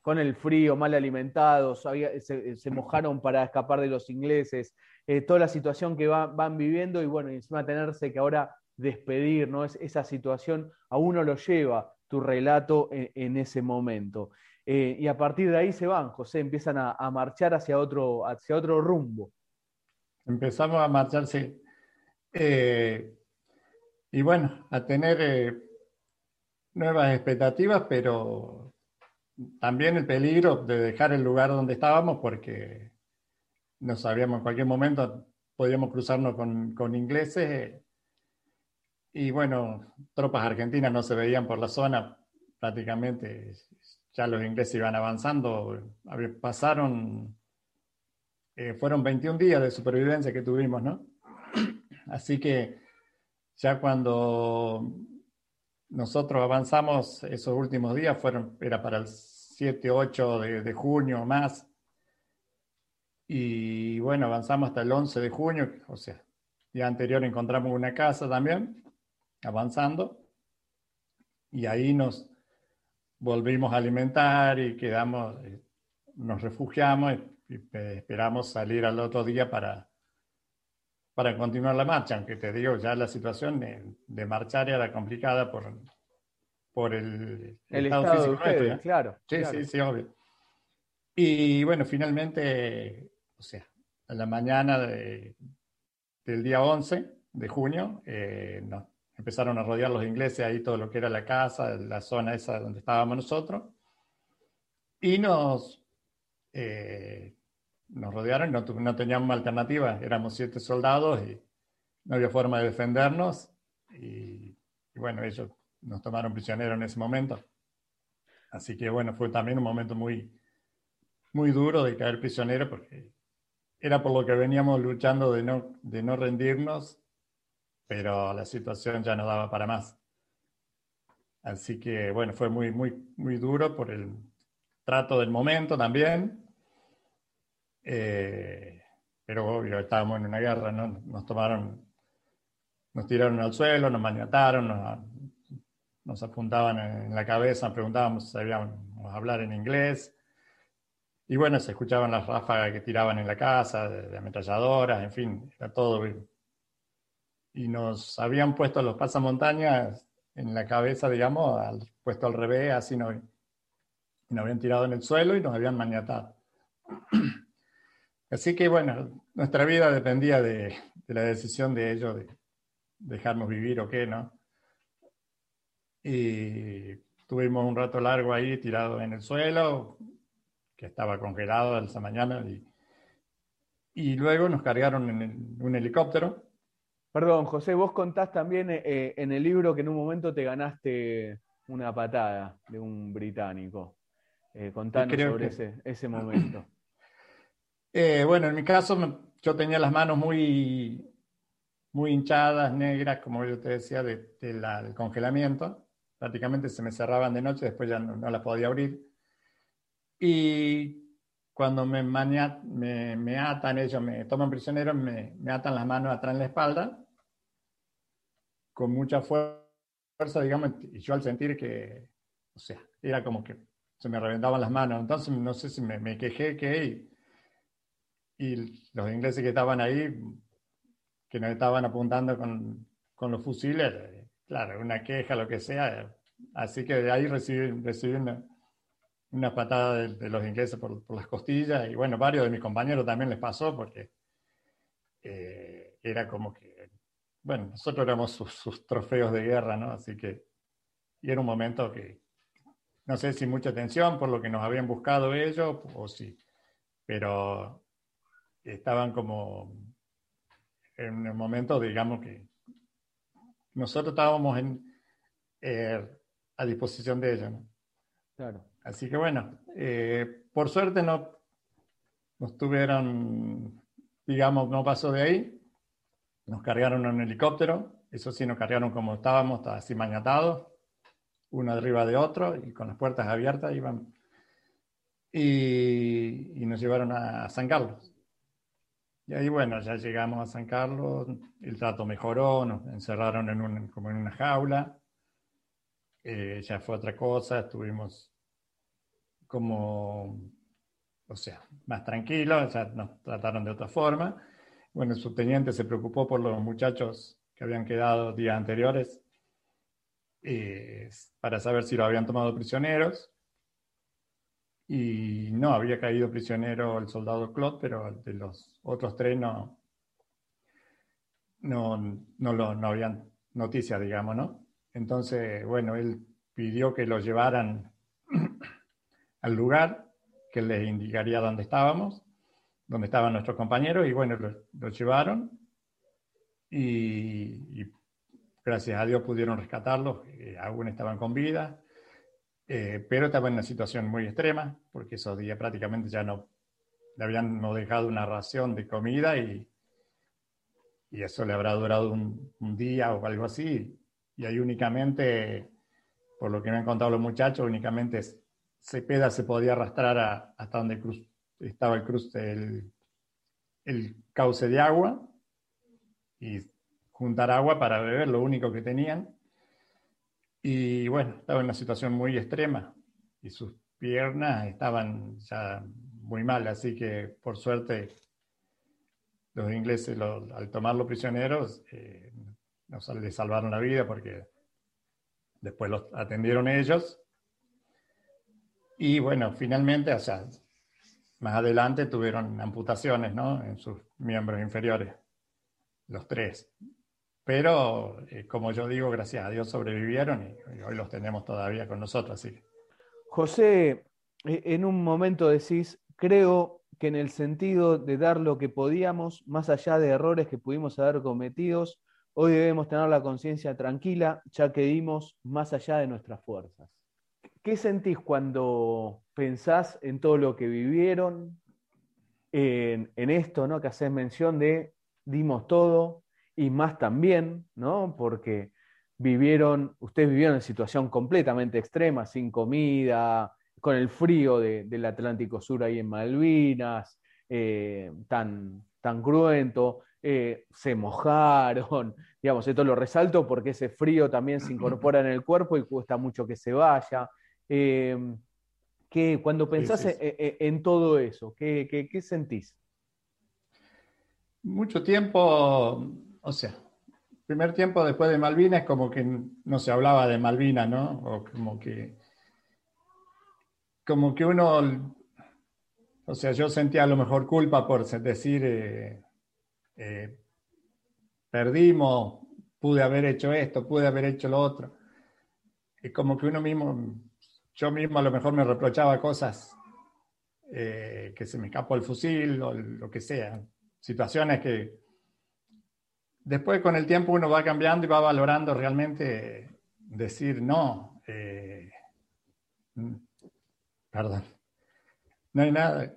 con el frío, mal alimentados, se, mojaron para escapar de los ingleses, eh, toda la situación que van viviendo y bueno, encima tenerse que ahora despedir, ¿no? Es, esa situación a uno lo lleva tu relato en, ese momento. Eh, y a partir de ahí se van, José, empiezan a, marchar hacia otro, hacia otro rumbo. Empezamos a marcharse eh, y bueno, a tener nuevas expectativas, pero también el peligro de dejar el lugar donde estábamos porque no sabíamos en cualquier momento podíamos cruzarnos con, ingleses y bueno, tropas argentinas no se veían por la zona prácticamente, ya los ingleses iban avanzando, pasaron, eh, fueron 21 días de supervivencia que tuvimos, ¿no? *clears throat* Así que ya cuando nosotros avanzamos esos últimos días, fueron, era para el 7, 8 de, de junio más, y bueno, avanzamos hasta el 11 de junio, o sea, día anterior encontramos una casa también, avanzando, y ahí nos volvimos a alimentar y quedamos, eh, nos refugiamos y, esperamos salir al otro día para, para continuar la marcha, aunque te digo, ya la situación de, marchar era complicada por, por el, estado, físico de claro. Sí, sí, sí, obvio. Y bueno, finalmente o sea, a la mañana del día 11 de junio, eh, empezaron a rodear los ingleses ahí todo lo que era la casa, la zona esa donde estábamos nosotros, y nos, eh, nos rodearon, no, no teníamos alternativa, éramos siete soldados y no había forma de defendernos, y, bueno, ellos nos tomaron prisioneros en ese momento. Así que bueno, fue también un momento muy, muy duro de caer prisionero porque era por lo que veníamos luchando de no, de no rendirnos, pero la situación ya no daba para más. Así que, bueno, fue muy, muy, muy duro por el trato del momento también. Eh, pero obvio, estábamos en una guerra, ¿no? Nos tomaron, nos tiraron al suelo, nos maniataron, nos, nos apuntaban en la cabeza, preguntábamos si sabíamos hablar en inglés. Y bueno, se escuchaban las ráfagas que tiraban en la casa, de, ametralladoras, en fin, era todo. Y nos habían puesto los pasamontañas en la cabeza, digamos, al, puesto al revés, así nos, nos habían tirado en el suelo y nos habían maniatado. Así que bueno, nuestra vida dependía de, de la decisión de ellos de dejarnos vivir o qué, ¿no? Y tuvimos un rato largo ahí tirado en el suelo, que estaba congelado esa mañana, y, y luego nos cargaron en un helicóptero. Perdón, José, vos contás también eh, en el libro que en un momento te ganaste una patada de un británico. Eh, contanos sobre ese, ese, momento. Eh, bueno, en mi caso yo tenía las manos muy, muy hinchadas, negras, como yo te decía, del de, congelamiento prácticamente se me cerraban de noche, después ya no, las podía abrir. Y cuando me, me, me, atan ellos, me toman prisionero, me, me, atan las manos atrás en la espalda, con mucha fuerza, digamos, y yo al sentir que, o sea, era como que se me reventaban las manos, entonces no sé si me, me quejé que, y, los ingleses que estaban ahí, que nos estaban apuntando con, con los fusiles, claro, una queja, lo que sea. Así que de ahí recibí, recibí una, una patada de, los ingleses por, por, las costillas y bueno, varios de mis compañeros también les pasó porque eh, era como que, bueno, nosotros éramos sus, trofeos de guerra, ¿no? Así que, y era un momento que, no sé si mucha atención por lo que nos habían buscado ellos o sí, pero estaban como en un momento, digamos que nosotros estábamos en, eh, a disposición de ella. Claro. Así que bueno, eh, por suerte no nos tuvieron, digamos, no pasó de ahí. Nos cargaron en un helicóptero, eso sí, nos cargaron como estábamos, así mañatados, uno arriba de otro y con las puertas abiertas iban. Y, y nos llevaron a San Carlos. Y ahí, bueno, ya llegamos a San Carlos, el trato mejoró, nos encerraron en un, como en una jaula, eh, ya fue otra cosa, estuvimos como, o sea, más tranquilos, ya nos trataron de otra forma. Bueno, el subteniente se preocupó por los muchachos que habían quedado días anteriores eh, para saber si lo habían tomado prisioneros y no, había caído prisionero el soldado Claude, pero de los otros tres no, no, no, lo, no habían noticias, digamos, ¿no? Entonces, bueno, él pidió que lo llevaran *clears throat* al lugar, que les indicaría dónde estábamos, dónde estaban nuestros compañeros, y bueno, lo, llevaron y, gracias a Dios pudieron rescatarlos, aún estaban con vida. Eh, pero estaba en una situación muy extrema, porque esos días prácticamente ya no le habían dejado una ración de comida y, y eso le habrá durado un, día o algo así. Y ahí únicamente, por lo que me han contado los muchachos, únicamente Cepeda se podía arrastrar hasta donde estaba el, cruce, el, el cauce de agua y juntar agua para beber, lo único que tenían. Y bueno, estaba en una situación muy extrema y sus piernas estaban ya muy mal, así que por suerte los ingleses al tomarlo prisioneros eh, nos, les salvaron la vida porque después los atendieron ellos. Y bueno, finalmente, o más adelante tuvieron amputaciones ¿no? en sus miembros inferiores, los tres. Pero, eh, como yo digo, gracias a Dios sobrevivieron y, hoy los tenemos todavía con nosotros. José, e, en un momento decís, creo que en el sentido de dar lo que podíamos, más allá de errores que pudimos haber cometidos, hoy debemos tener la conciencia tranquila, ya que dimos más allá de nuestras fuerzas. ¿Qué sentís cuando pensás en todo lo que vivieron, en, en esto ¿no? que haces mención de dimos todo, y más también, ¿no? Porque vivieron, ustedes vivieron en situación completamente extrema, sin comida, con el frío del Atlántico Sur ahí en Malvinas, eh, tan, tan cruento, eh, se mojaron, *laughs* digamos, esto lo resalto porque ese frío también se incorpora en el cuerpo y cuesta mucho que se vaya. Eh, cuando pensás En, todo eso, ¿qué, qué sentís? Mucho tiempo, o sea, primer tiempo después de Malvinas como que no se hablaba de Malvinas, ¿no? O como que, como que uno, o sea, yo sentía a lo mejor culpa por decir, eh, eh, perdimos, pude haber hecho esto, pude haber hecho lo otro. Y como que uno mismo, yo mismo a lo mejor me reprochaba cosas eh, que se me escapó el fusil o lo que sea, situaciones que después con el tiempo uno va cambiando y va valorando realmente decir no. Eh, mm, perdón. No hay nada.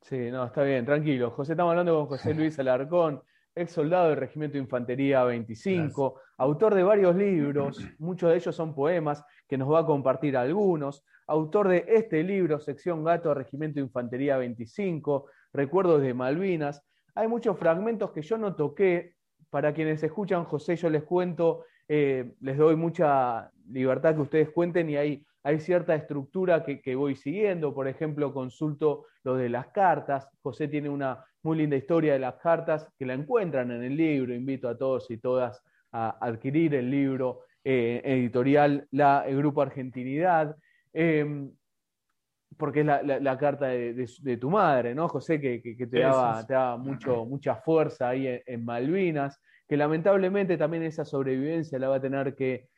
Sí, no, está bien, tranquilo. José, estamos hablando con José Luis Alarcón, ex soldado del Regimiento de Infantería 25, autor de varios libros, muchos de ellos son poemas, que nos va a compartir algunos, autor de este libro, Sección Gato, Regimiento de Infantería 25, Recuerdos de Malvinas. Hay muchos fragmentos que yo no toqué, para quienes escuchan, José, yo les cuento, eh, les doy mucha libertad que ustedes cuenten y hay, hay cierta estructura que, voy siguiendo. Por ejemplo, consulto lo de las cartas. José tiene una muy linda historia de las cartas que la encuentran en el libro. Invito a todos y todas a adquirir el libro eh, editorial La, el Grupo Argentinidad. Em, porque es la, carta de, tu madre, ¿no, José? Que, te, daba, mucho, mucha fuerza ahí en, Malvinas, que lamentablemente también esa sobrevivencia la va a tener que,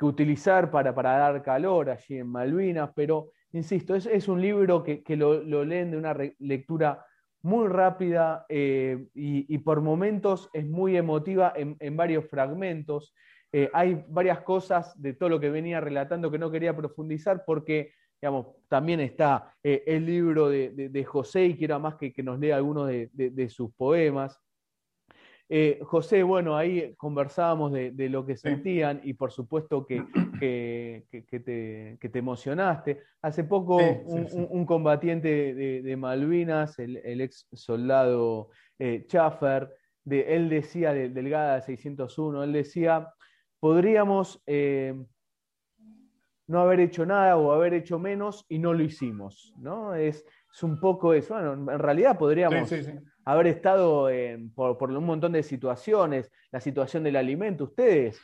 utilizar para, para, dar calor allí en Malvinas, pero insisto, es, un libro que, lo, leen de una lectura muy rápida eh, y, por momentos es muy emotiva en, varios fragmentos. Eh, hay varias cosas de todo lo que venía relatando que no quería profundizar porque también está eh, el libro de, José y quiero más que, nos lea algunos de, sus poemas. Eh, José, bueno, ahí conversábamos de, lo que sentían y por supuesto que, *clears throat* te, emocionaste. Hace poco un, combatiente de, Malvinas, el, ex soldado eh, Schaffer, él decía, de Delgada 601, él decía, podríamos no haber hecho nada o haber hecho menos y no lo hicimos, ¿no? Es, un poco eso. Bueno, en realidad podríamos haber estado por, un montón de situaciones, la situación del alimento, ustedes,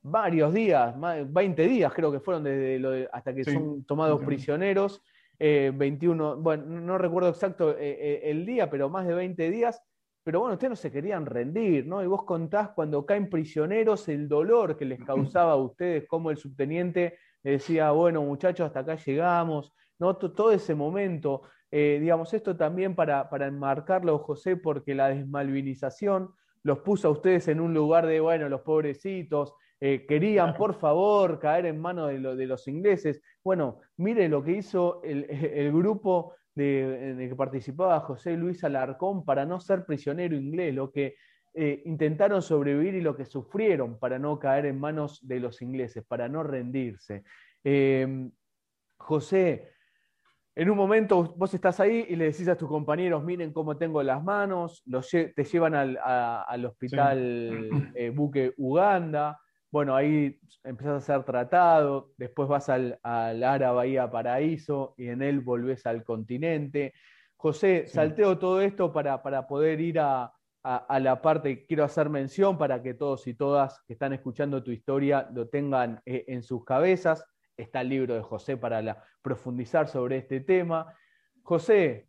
varios días, 20 días creo que fueron desde hasta que son tomados prisioneros, 21, eh, bueno, no recuerdo exacto eh, eh, el día, pero más de 20 días. Pero bueno, ustedes no se querían rendir, ¿no? Y vos contás cuando caen prisioneros el dolor que les causaba a ustedes, como el subteniente decía, bueno muchachos, hasta acá llegamos, ¿no? todo ese momento, eh, digamos, esto también para, para enmarcarlo, José, porque la desmalvinización los puso a ustedes en un lugar de, bueno, los pobrecitos, eh, querían por favor caer en manos de, los ingleses. Bueno, mire lo que hizo el, *laughs* grupo de, que participaba José Luis Alarcón para no ser prisionero inglés, lo que eh, intentaron sobrevivir y lo que sufrieron para no caer en manos de los ingleses, para no rendirse. Em, José, en un momento vos estás ahí y le decís a tus compañeros, miren cómo tengo las manos, te llevan al, hospital eh, Buque Uganda, bueno, ahí empezás a ser tratado, después vas al, al Ara Bahía Paraíso y en él volvés al continente. José, salteo todo esto para, para poder ir a, a, la parte, quiero hacer mención para que todos y todas que están escuchando tu historia lo tengan eh, en sus cabezas. Está el libro de José para profundizar sobre este tema. José,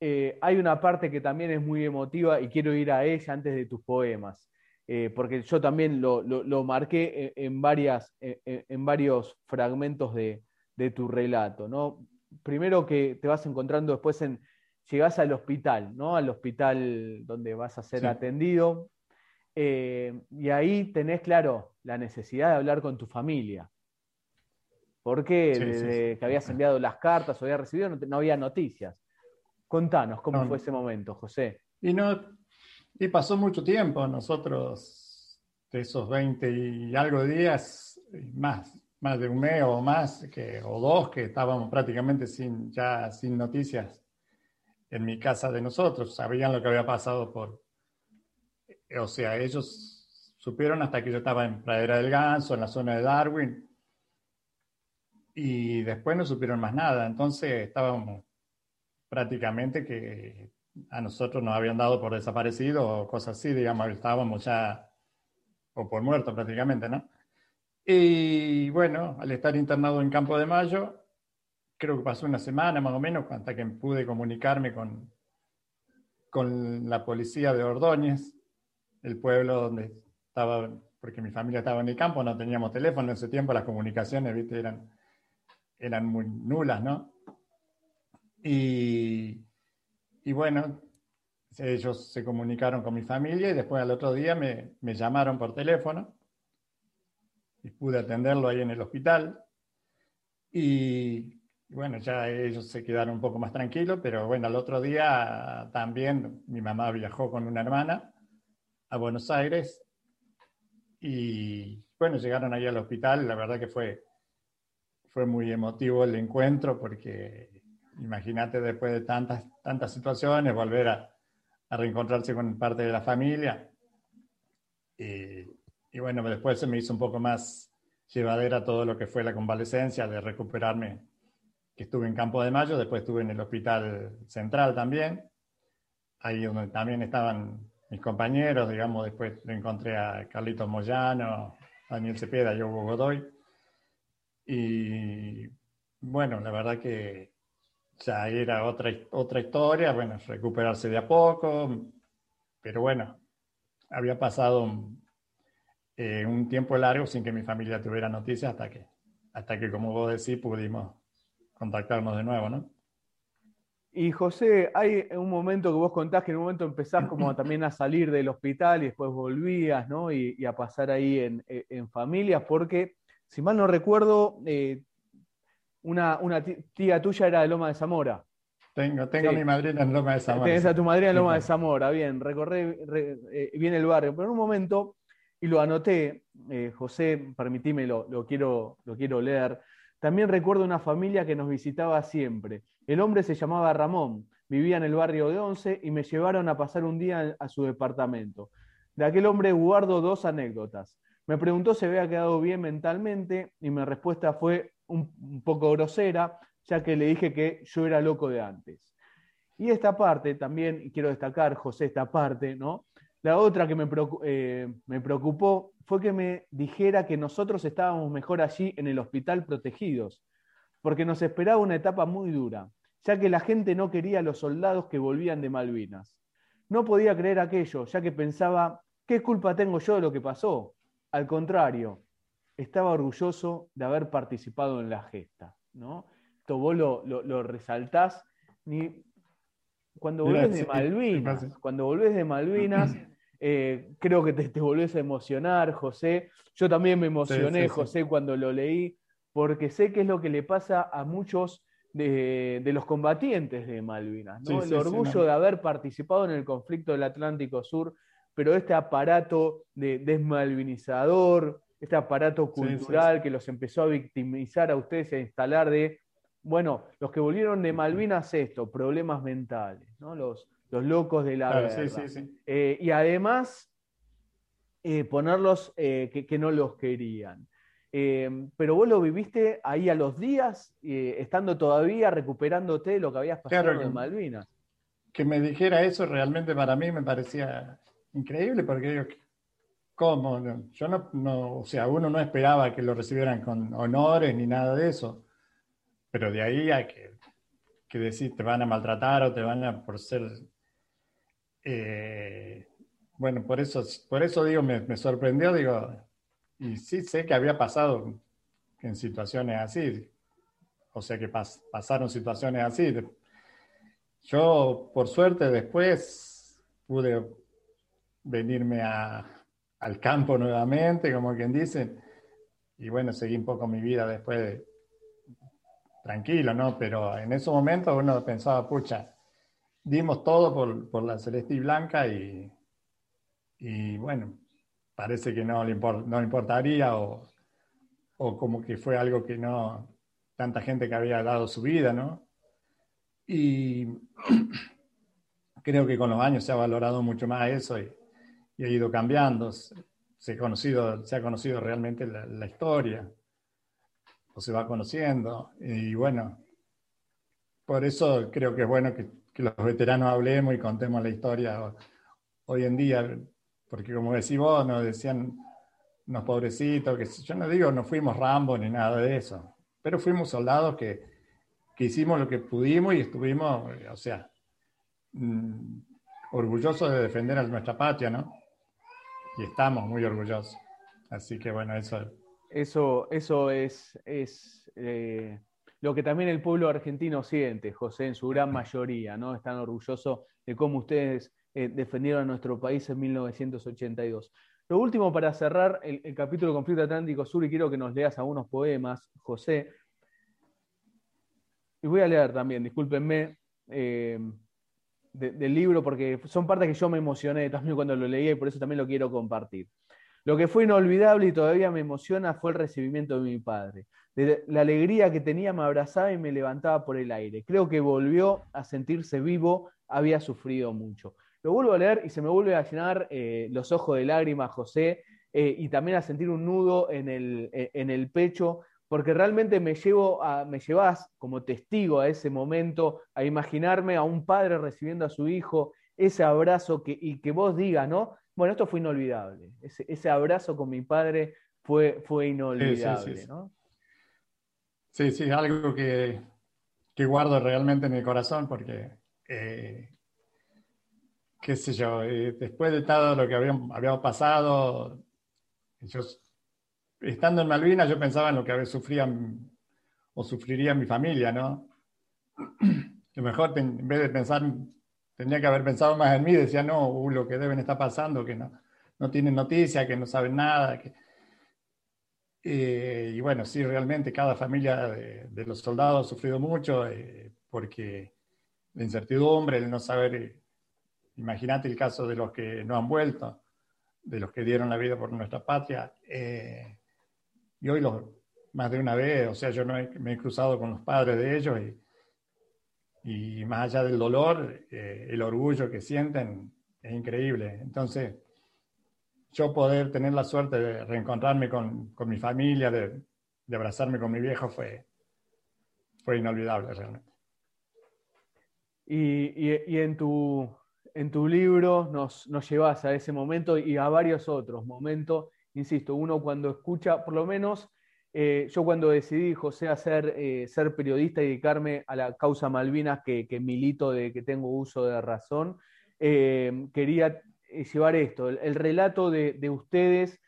eh, hay una parte que también es muy emotiva y quiero ir a ella antes de tus poemas, eh, porque yo también lo, marqué en, varias, en varios fragmentos de, de tu relato. ¿no? Primero que te vas encontrando después en, llegás al hospital, ¿no? Al hospital donde vas a ser atendido. Eh, y ahí tenés, claro, la necesidad de hablar con tu familia. Porque desde que habías enviado las cartas o habías recibido, no, había noticias. Contanos, ¿cómo fue ese momento, José? Y, no, y pasó mucho tiempo. Nosotros de esos 20 y algo días, más, más de un mes o más, que, o dos, que estábamos prácticamente sin, ya sin noticias en mi casa de nosotros. Sabían lo que había pasado por... O sea, ellos supieron hasta que yo estaba en Pradera del Ganso, en la zona de Darwin, y después no supieron más nada. Entonces estábamos prácticamente que a nosotros nos habían dado por desaparecido o cosas así, digamos, estábamos ya o por muerto prácticamente, ¿no? Y bueno, al estar internado en Campo de Mayo, creo que pasó una semana más o menos hasta que pude comunicarme con, con la policía de Ordóñez, el pueblo donde estaba, porque mi familia estaba en el campo, no teníamos teléfono en ese tiempo, las comunicaciones, viste, eran, eran muy nulas, ¿no? Y, y bueno, ellos se comunicaron con mi familia y después al otro día me, me llamaron por teléfono y pude atenderlo ahí en el hospital. Y bueno, ya ellos se quedaron un poco más tranquilos, pero bueno, al otro día también mi mamá viajó con una hermana a Buenos Aires y bueno, llegaron ahí al hospital, la verdad que fue, fue muy emotivo el encuentro porque imagínate después de tantas, tantas situaciones volver a, reencontrarse con parte de la familia. Y, bueno, después se me hizo un poco más llevadera todo lo que fue la convalecencia, de recuperarme, que estuve en Campo de Mayo, después estuve en el Hospital Central también, ahí donde también estaban mis compañeros, digamos, después encontré a Carlitos Moyano, Daniel Cepeda y Hugo Godoy. Y bueno, la verdad que ya era otra, otra historia, bueno, recuperarse de a poco, pero bueno, había pasado eh, un, tiempo largo sin que mi familia tuviera noticias hasta que, hasta que, como vos decís, pudimos contactarnos de nuevo, ¿no? Y José, hay un momento que vos contás que en un momento empezás como también a salir del hospital y después volvías, ¿no? Y, a pasar ahí en, en, familias, porque, si mal no recuerdo, eh, una, una tía tuya era de Loma de Zamora. Tengo, tengo a mi madrina en Loma de Zamora. Tienes a tu madrina en Loma de Zamora, bien, recorré eh, bien el barrio. Pero en un momento, y lo anoté, eh, José, permitime, lo, lo, quiero, lo quiero leer. También recuerdo una familia que nos visitaba siempre. El hombre se llamaba Ramón, vivía en el barrio de Once y me llevaron a pasar un día a su departamento. De aquel hombre guardo dos anécdotas. Me preguntó si había quedado bien mentalmente y mi respuesta fue un, poco grosera, ya que le dije que yo era loco de antes. Y esta parte también, quiero destacar, José, esta parte, ¿no? La otra que me, eh, me, preocupó fue que me dijera que nosotros estábamos mejor allí en el hospital protegidos, porque nos esperaba una etapa muy dura, ya que la gente no quería a los soldados que volvían de Malvinas. No podía creer aquello, ya que pensaba, ¿qué culpa tengo yo de lo que pasó? Al contrario, estaba orgulloso de haber participado en la gesta. ¿no? Esto vos lo, resaltás. Ni... Cuando volvés de Malvinas, cuando volvés de Malvinas, *clears throat* *clears throat* eh, creo que te, volvés a emocionar, José. Yo también me emocioné, José, cuando lo leí, porque sé que es lo que le pasa a muchos de, los combatientes de Malvinas. ¿no? el orgullo de haber participado en el conflicto del Atlántico Sur, pero este aparato de desmalvinizador, este aparato cultural que los empezó a victimizar a ustedes y a instalar de, bueno, los que volvieron de Malvinas esto, problemas mentales, ¿no? los, los locos de la guerra. Eh, y además eh, ponerlos eh, que, no los querían. pero vos lo viviste ahí a los días, estando todavía recuperándote de lo que habías pasado en Malvinas. Que me dijera eso realmente para mí me parecía increíble, porque yo ¿Cómo? Yo no, o sea, uno no esperaba que lo recibieran con honores ni nada de eso. Pero de ahí hay que, que decir, te van a maltratar o te van a por ser... Eh, bueno, por eso, por eso digo, me, sorprendió, digo, y sí sé que había pasado en situaciones así, o sea que pasaron situaciones así. Yo, por suerte, después pude venirme a, al campo nuevamente, como quien dice. Y bueno, seguí un poco mi vida después de, tranquilo, ¿no? Pero en ese momento uno pensaba, pucha, dimos todo por, por la celeste y blanca y, y bueno, parece que no le, no importaría o, o, como que fue algo que no, tanta gente que había dado su vida, ¿no? Y *clears throat* creo que con los años se ha valorado mucho más eso y, ha ido cambiando. Se, ha conocido, se ha conocido realmente la, historia, o se va conociendo. Y bueno, por eso creo que es bueno que, que los veteranos hablemos y contemos la historia hoy en día porque como decís vos, nos decían unos pobrecitos, que yo no digo no fuimos Rambo ni nada de eso, pero fuimos soldados que, que hicimos lo que pudimos y estuvimos, o sea, mm, orgullosos de defender nuestra patria, ¿no? Y estamos muy orgullosos. Así que bueno, eso... Eso, eso es, es eh, lo que también el pueblo argentino siente, José, en su gran mayoría, ¿no? Están orgullosos de cómo ustedes eh, defendieron a nuestro país en 1982. Lo último para cerrar el, capítulo Conflicto Atlántico Sur, y quiero que nos leas algunos poemas, José. Y voy a leer también, discúlpenme, eh, del libro, porque son partes que yo me emocioné también cuando lo leía y por eso también lo quiero compartir. Lo que fue inolvidable y todavía me emociona fue el recibimiento de mi padre. la alegría que tenía me abrazaba y me levantaba por el aire. Creo que volvió a sentirse vivo, había sufrido mucho. Lo vuelvo a leer y se me vuelve a llenar eh, los ojos de lágrimas, José, eh, y también a sentir un nudo en el, eh, en el pecho, porque realmente me, llevo a, me llevas como testigo a ese momento, a imaginarme a un padre recibiendo a su hijo, ese abrazo que, y que vos digas, ¿no? Bueno, esto fue inolvidable. Ese, abrazo con mi padre fue, fue inolvidable, sí, sí, ¿no? Sí, sí, algo que, que, guardo realmente en mi corazón porque qué sé yo, eh, después de todo lo que había, pasado, estando en Malvinas yo pensaba en lo que sufrían o sufriría mi familia, ¿no? *clears throat* lo mejor en vez de pensar, tenía que haber pensado más en mí, decía, no, uh, lo que deben estar pasando, que no, no tienen noticia, que no saben nada. Que... Eh, y bueno, sí, realmente cada familia de, los soldados ha sufrido mucho eh, porque la incertidumbre, el no saber Imagínate el caso de los que no han vuelto, de los que dieron la vida por nuestra patria. Eh, y hoy los, más de una vez, o sea, yo no me he cruzado con los padres de ellos y, y más allá del dolor, eh, el orgullo que sienten es increíble. Entonces, yo poder tener la suerte de reencontrarme con, con mi familia, de, de, abrazarme con mi viejo, fue, fue inolvidable realmente. Y, y, y en tu en tu libro nos, nos llevas a ese momento y a varios otros momentos. Insisto, uno cuando escucha, por lo menos eh, yo cuando decidí, José, hacer, eh, ser periodista y dedicarme a la causa Malvinas, que, milito de que tengo uso de razón, eh, quería llevar esto, el, relato de, de, ustedes,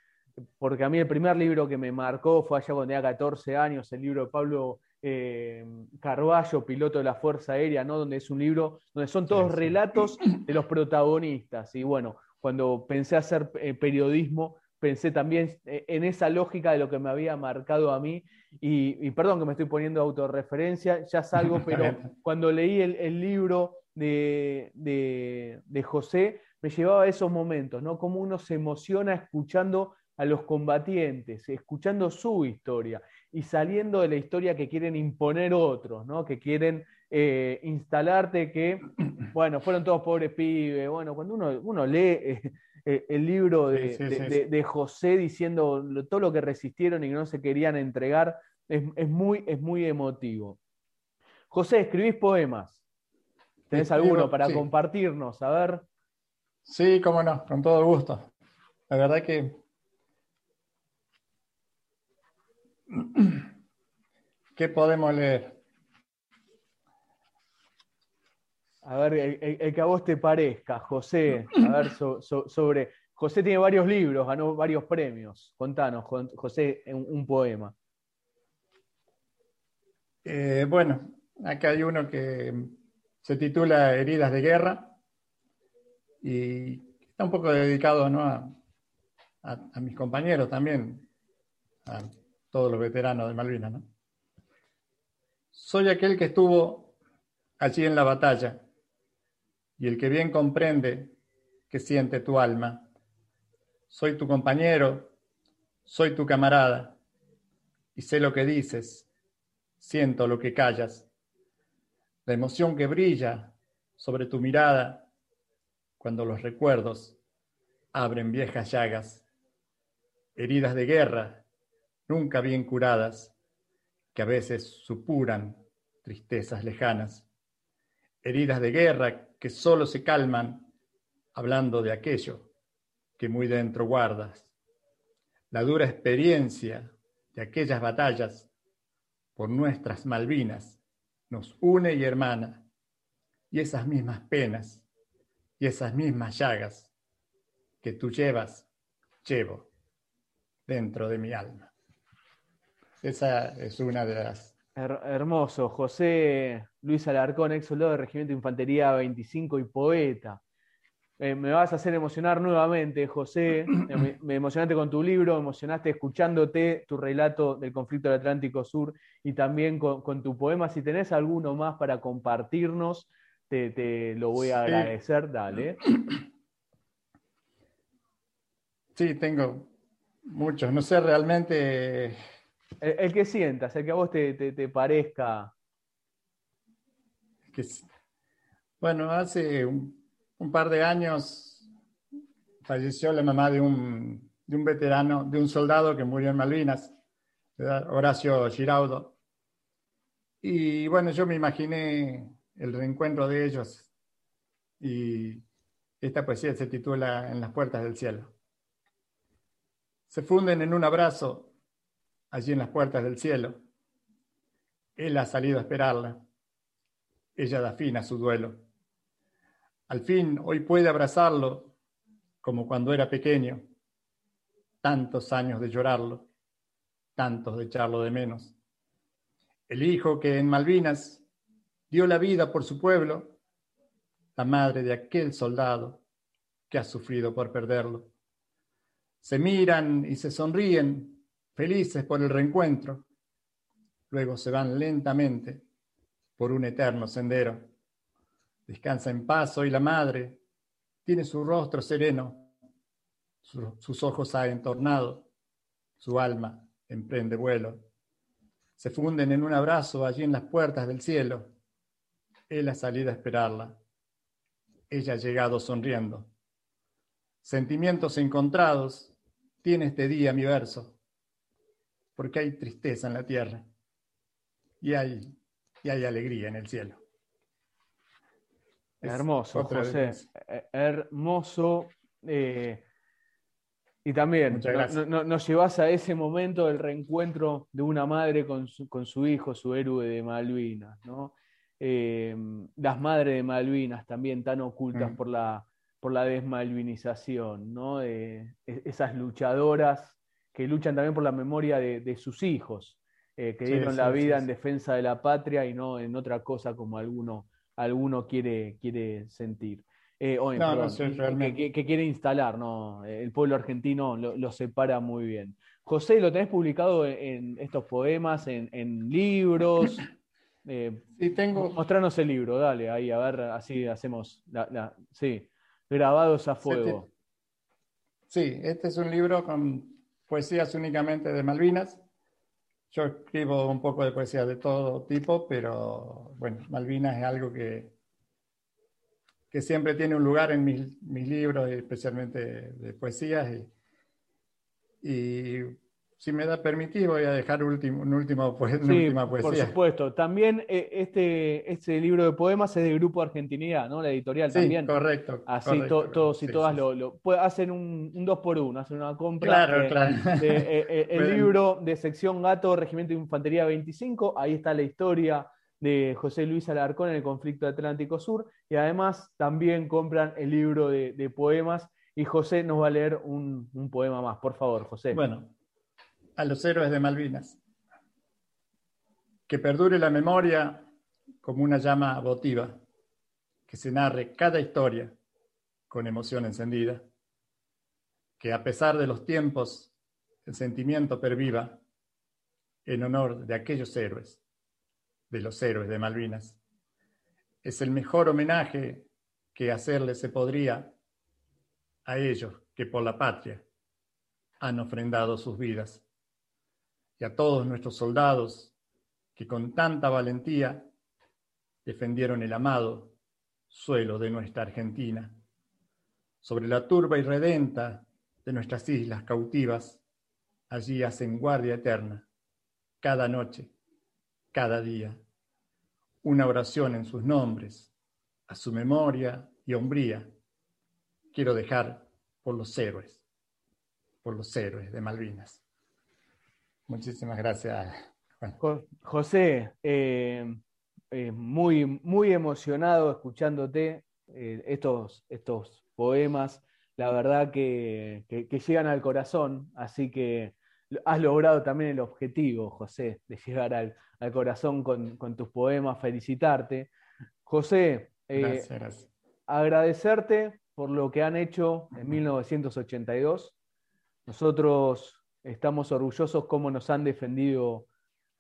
porque a mí el primer libro que me marcó fue allá cuando tenía 14 años, el libro de Pablo eh, Carballo, piloto de la Fuerza Aérea, ¿no? donde es un libro donde son todos relatos de los protagonistas. Y bueno, cuando pensé hacer eh, periodismo, pensé también eh, en esa lógica de lo que me había marcado a mí. Y, perdón que me estoy poniendo autorreferencia, ya salgo, *laughs* pero cuando leí el, libro de, de, José, me llevaba a esos momentos, ¿no? Como uno se emociona escuchando a los combatientes, escuchando su historia y saliendo de la historia que quieren imponer otros, ¿no? que quieren eh, instalarte que, bueno, fueron todos pobres pibes. Bueno, cuando uno, uno lee eh, eh, el libro de, José diciendo todo lo que resistieron y que no se querían entregar, es, muy, es muy emotivo. José, escribís poemas. ¿Tenés alguno para compartirnos? A ver. Sí, cómo no, con todo gusto. La verdad que *clears throat* ¿Qué podemos leer? A ver, el, que a vos te parezca, José. A ver, sobre. José tiene varios libros, ganó varios premios. Contanos, José, un, poema. Eh, bueno, acá hay uno que se titula Heridas de Guerra y está un poco dedicado a, a mis compañeros también, a, todos los veteranos de Malvinas, ¿no? Soy aquel que estuvo allí en la batalla y el que bien comprende que siente tu alma. soy tu compañero, soy tu camarada, y sé lo que dices, siento lo que callas, la emoción que brilla sobre tu mirada cuando los recuerdos abren viejas llagas, heridas de guerra nunca bien curadas, que a veces supuran tristezas lejanas, heridas de guerra que solo se calman hablando de aquello que muy dentro guardas, la dura experiencia de aquellas batallas por nuestras Malvinas nos une y hermana, y esas mismas penas y esas mismas llagas que tú llevas, llevo dentro de mi alma. Esa es una de las... hermoso. José Luis Alarcón, ex soldado del Regimiento de Infantería 25 y poeta. Eh, me vas a hacer emocionar nuevamente, José. Me, me, emocionaste con tu libro, me emocionaste escuchándote tu relato del conflicto del Atlántico Sur y también con, tu poema. Si tenés alguno más para compartirnos, te, lo voy a agradecer. Dale. Sí, tengo muchos. No sé realmente el, que sientas, el que a vos te, parezca. bueno, hace un, par de años falleció la mamá de un, veterano, de un soldado que murió en Malvinas, Horacio Giraudo. Y bueno, yo me imaginé el reencuentro de ellos y esta poesía se titula En las puertas del cielo. Se funden en un abrazo allí en las puertas del cielo. Él ha salido a esperarla. Ella da fin a su duelo. Al fin, hoy puede abrazarlo como cuando era pequeño. Tantos años de llorarlo, tantos de echarlo de menos. El hijo que en Malvinas dio la vida por su pueblo, la madre de aquel soldado que ha sufrido por perderlo. Se miran y se sonríen felices por el reencuentro. Luego se van lentamente por un eterno sendero. Descansa en paz hoy la madre, tiene su rostro sereno, sus ojos ha entornado, su alma emprende vuelo. Se funden en un abrazo allí en las puertas del cielo. Él ha salido a esperarla. Ella ha llegado sonriendo. Sentimientos encontrados tiene este día mi verso porque hay tristeza en la tierra y hay, y hay alegría en el cielo. hermoso, José. Eh, hermoso. Eh, y también nos llevas a ese momento del reencuentro de una madre con su, hijo, su héroe de Malvinas, ¿no? Eh, las madres de Malvinas también tan ocultas mm. por, la, por la desmalvinización, ¿no? Esas luchadoras que luchan también por la memoria de, sus hijos, eh, que dieron la vida en defensa de la patria y no en otra cosa como alguno, alguno quiere, quiere sentir. Eh, que, quiere instalar, ¿no? El pueblo argentino lo, separa muy bien. José, ¿lo tenés publicado en, estos poemas, en, libros? *coughs* Eh, sí, tengo. Mostranos el libro, dale, ahí, a ver, así hacemos. La, sí, grabados a fuego. Sí, este es un libro con poesías únicamente de Malvinas. Yo escribo un poco de poesía de todo tipo, pero bueno, Malvinas es algo que, que siempre tiene un lugar en mis, mis libros, especialmente de poesías. y si me da permitido, voy a dejar último, un último, una última poesía. Por supuesto. También eh, este, este libro de poemas es de Grupo Argentinidad, ¿no? La editorial sí, también. Correcto. Así todos y todas lo, hacen un, un, dos por uno, hacen una compra. Claro, claro. Eh, *laughs* el libro de sección Gato, Regimiento de Infantería 25, ahí está la historia de José Luis Alarcón en el conflicto Atlántico Sur. Y además también compran el libro de, de poemas. Y José nos va a leer un, un poema más. Por favor, José. Bueno, a los héroes de Malvinas. Que perdure la memoria como una llama votiva, que se narre cada historia con emoción encendida, que a pesar de los tiempos el sentimiento perviva en honor de aquellos héroes, de los héroes de Malvinas. Es el mejor homenaje que hacerle se podría a ellos que por la patria han ofrendado sus vidas. Y a todos nuestros soldados que con tanta valentía defendieron el amado suelo de nuestra Argentina. Sobre la turba irredenta de nuestras islas cautivas, allí hacen guardia eterna, cada noche, cada día, una oración en sus nombres, a su memoria y hombría. Quiero dejar por los héroes, por los héroes de Malvinas. Muchísimas gracias. José, eh, eh, muy, muy emocionado escuchándote eh, estos, estos poemas, la verdad que, llegan al corazón, así que has logrado también el objetivo, José, de llegar al, corazón con, tus poemas, felicitarte. José, agradecerte por lo que han hecho en 1982. Nosotros estamos orgullosos cómo nos han defendido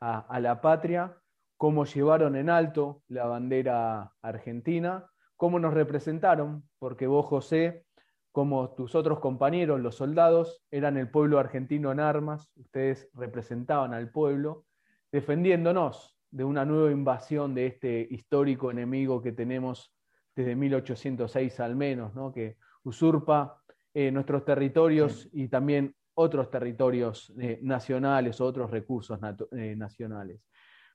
a, la patria, cómo llevaron en alto la bandera argentina, cómo nos representaron, porque vos, José, como tus otros compañeros, los soldados, eran el pueblo argentino en armas, ustedes representaban al pueblo, defendiéndonos de una nueva invasión de este histórico enemigo que tenemos desde 1806 al menos, ¿no? que usurpa eh, nuestros territorios y también otros territorios eh, nacionales o otros recursos eh, nacionales.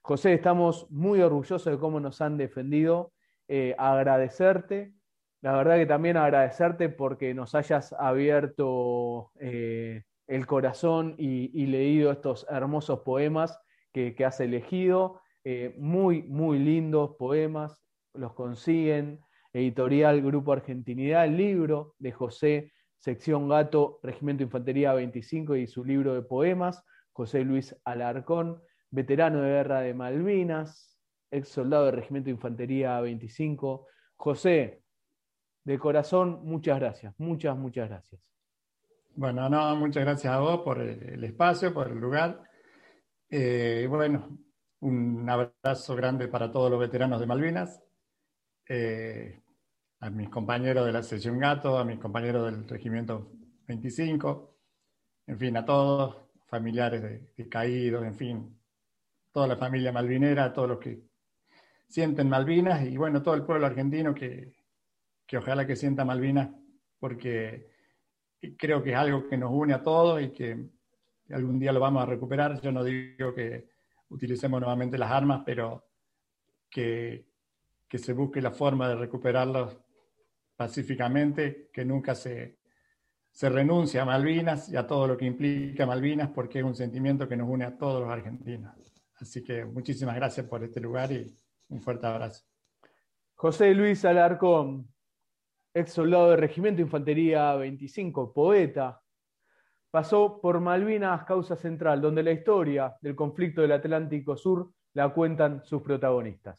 José, estamos muy orgullosos de cómo nos han defendido. Eh, agradecerte, la verdad que también agradecerte porque nos hayas abierto el corazón y, leído estos hermosos poemas que, que has elegido. muy, muy lindos poemas, los consiguen. Editorial Grupo Argentinidad, el libro de José sección Gato, Regimiento Infantería 25 y su libro de poemas, José Luis Alarcón, veterano de guerra de Malvinas, ex soldado del Regimiento Infantería 25. José, de corazón, muchas gracias, muchas, muchas gracias. Bueno, no, muchas gracias a vos por el, espacio, por el lugar. Eh, bueno, un abrazo grande para todos los veteranos de Malvinas. Eh, a mis compañeros de la sesión Gato, a mis compañeros del Regimiento 25, en fin, a todos, familiares de, caídos, en fin, toda la familia malvinera, a todos los que sienten Malvinas y bueno, todo el pueblo argentino que, que ojalá que sienta Malvinas, porque creo que es algo que nos une a todos y que algún día lo vamos a recuperar. Yo no digo que utilicemos nuevamente las armas, pero que, que se busque la forma de recuperarlos pacíficamente, que nunca se, se renuncia a Malvinas y a todo lo que implica Malvinas, porque es un sentimiento que nos une a todos los argentinos. Así que muchísimas gracias por este lugar y un fuerte abrazo. José Luis Alarcón, ex soldado del Regimiento Infantería 25, poeta, pasó por Malvinas Causa Central, donde la historia del conflicto del Atlántico Sur la cuentan sus protagonistas.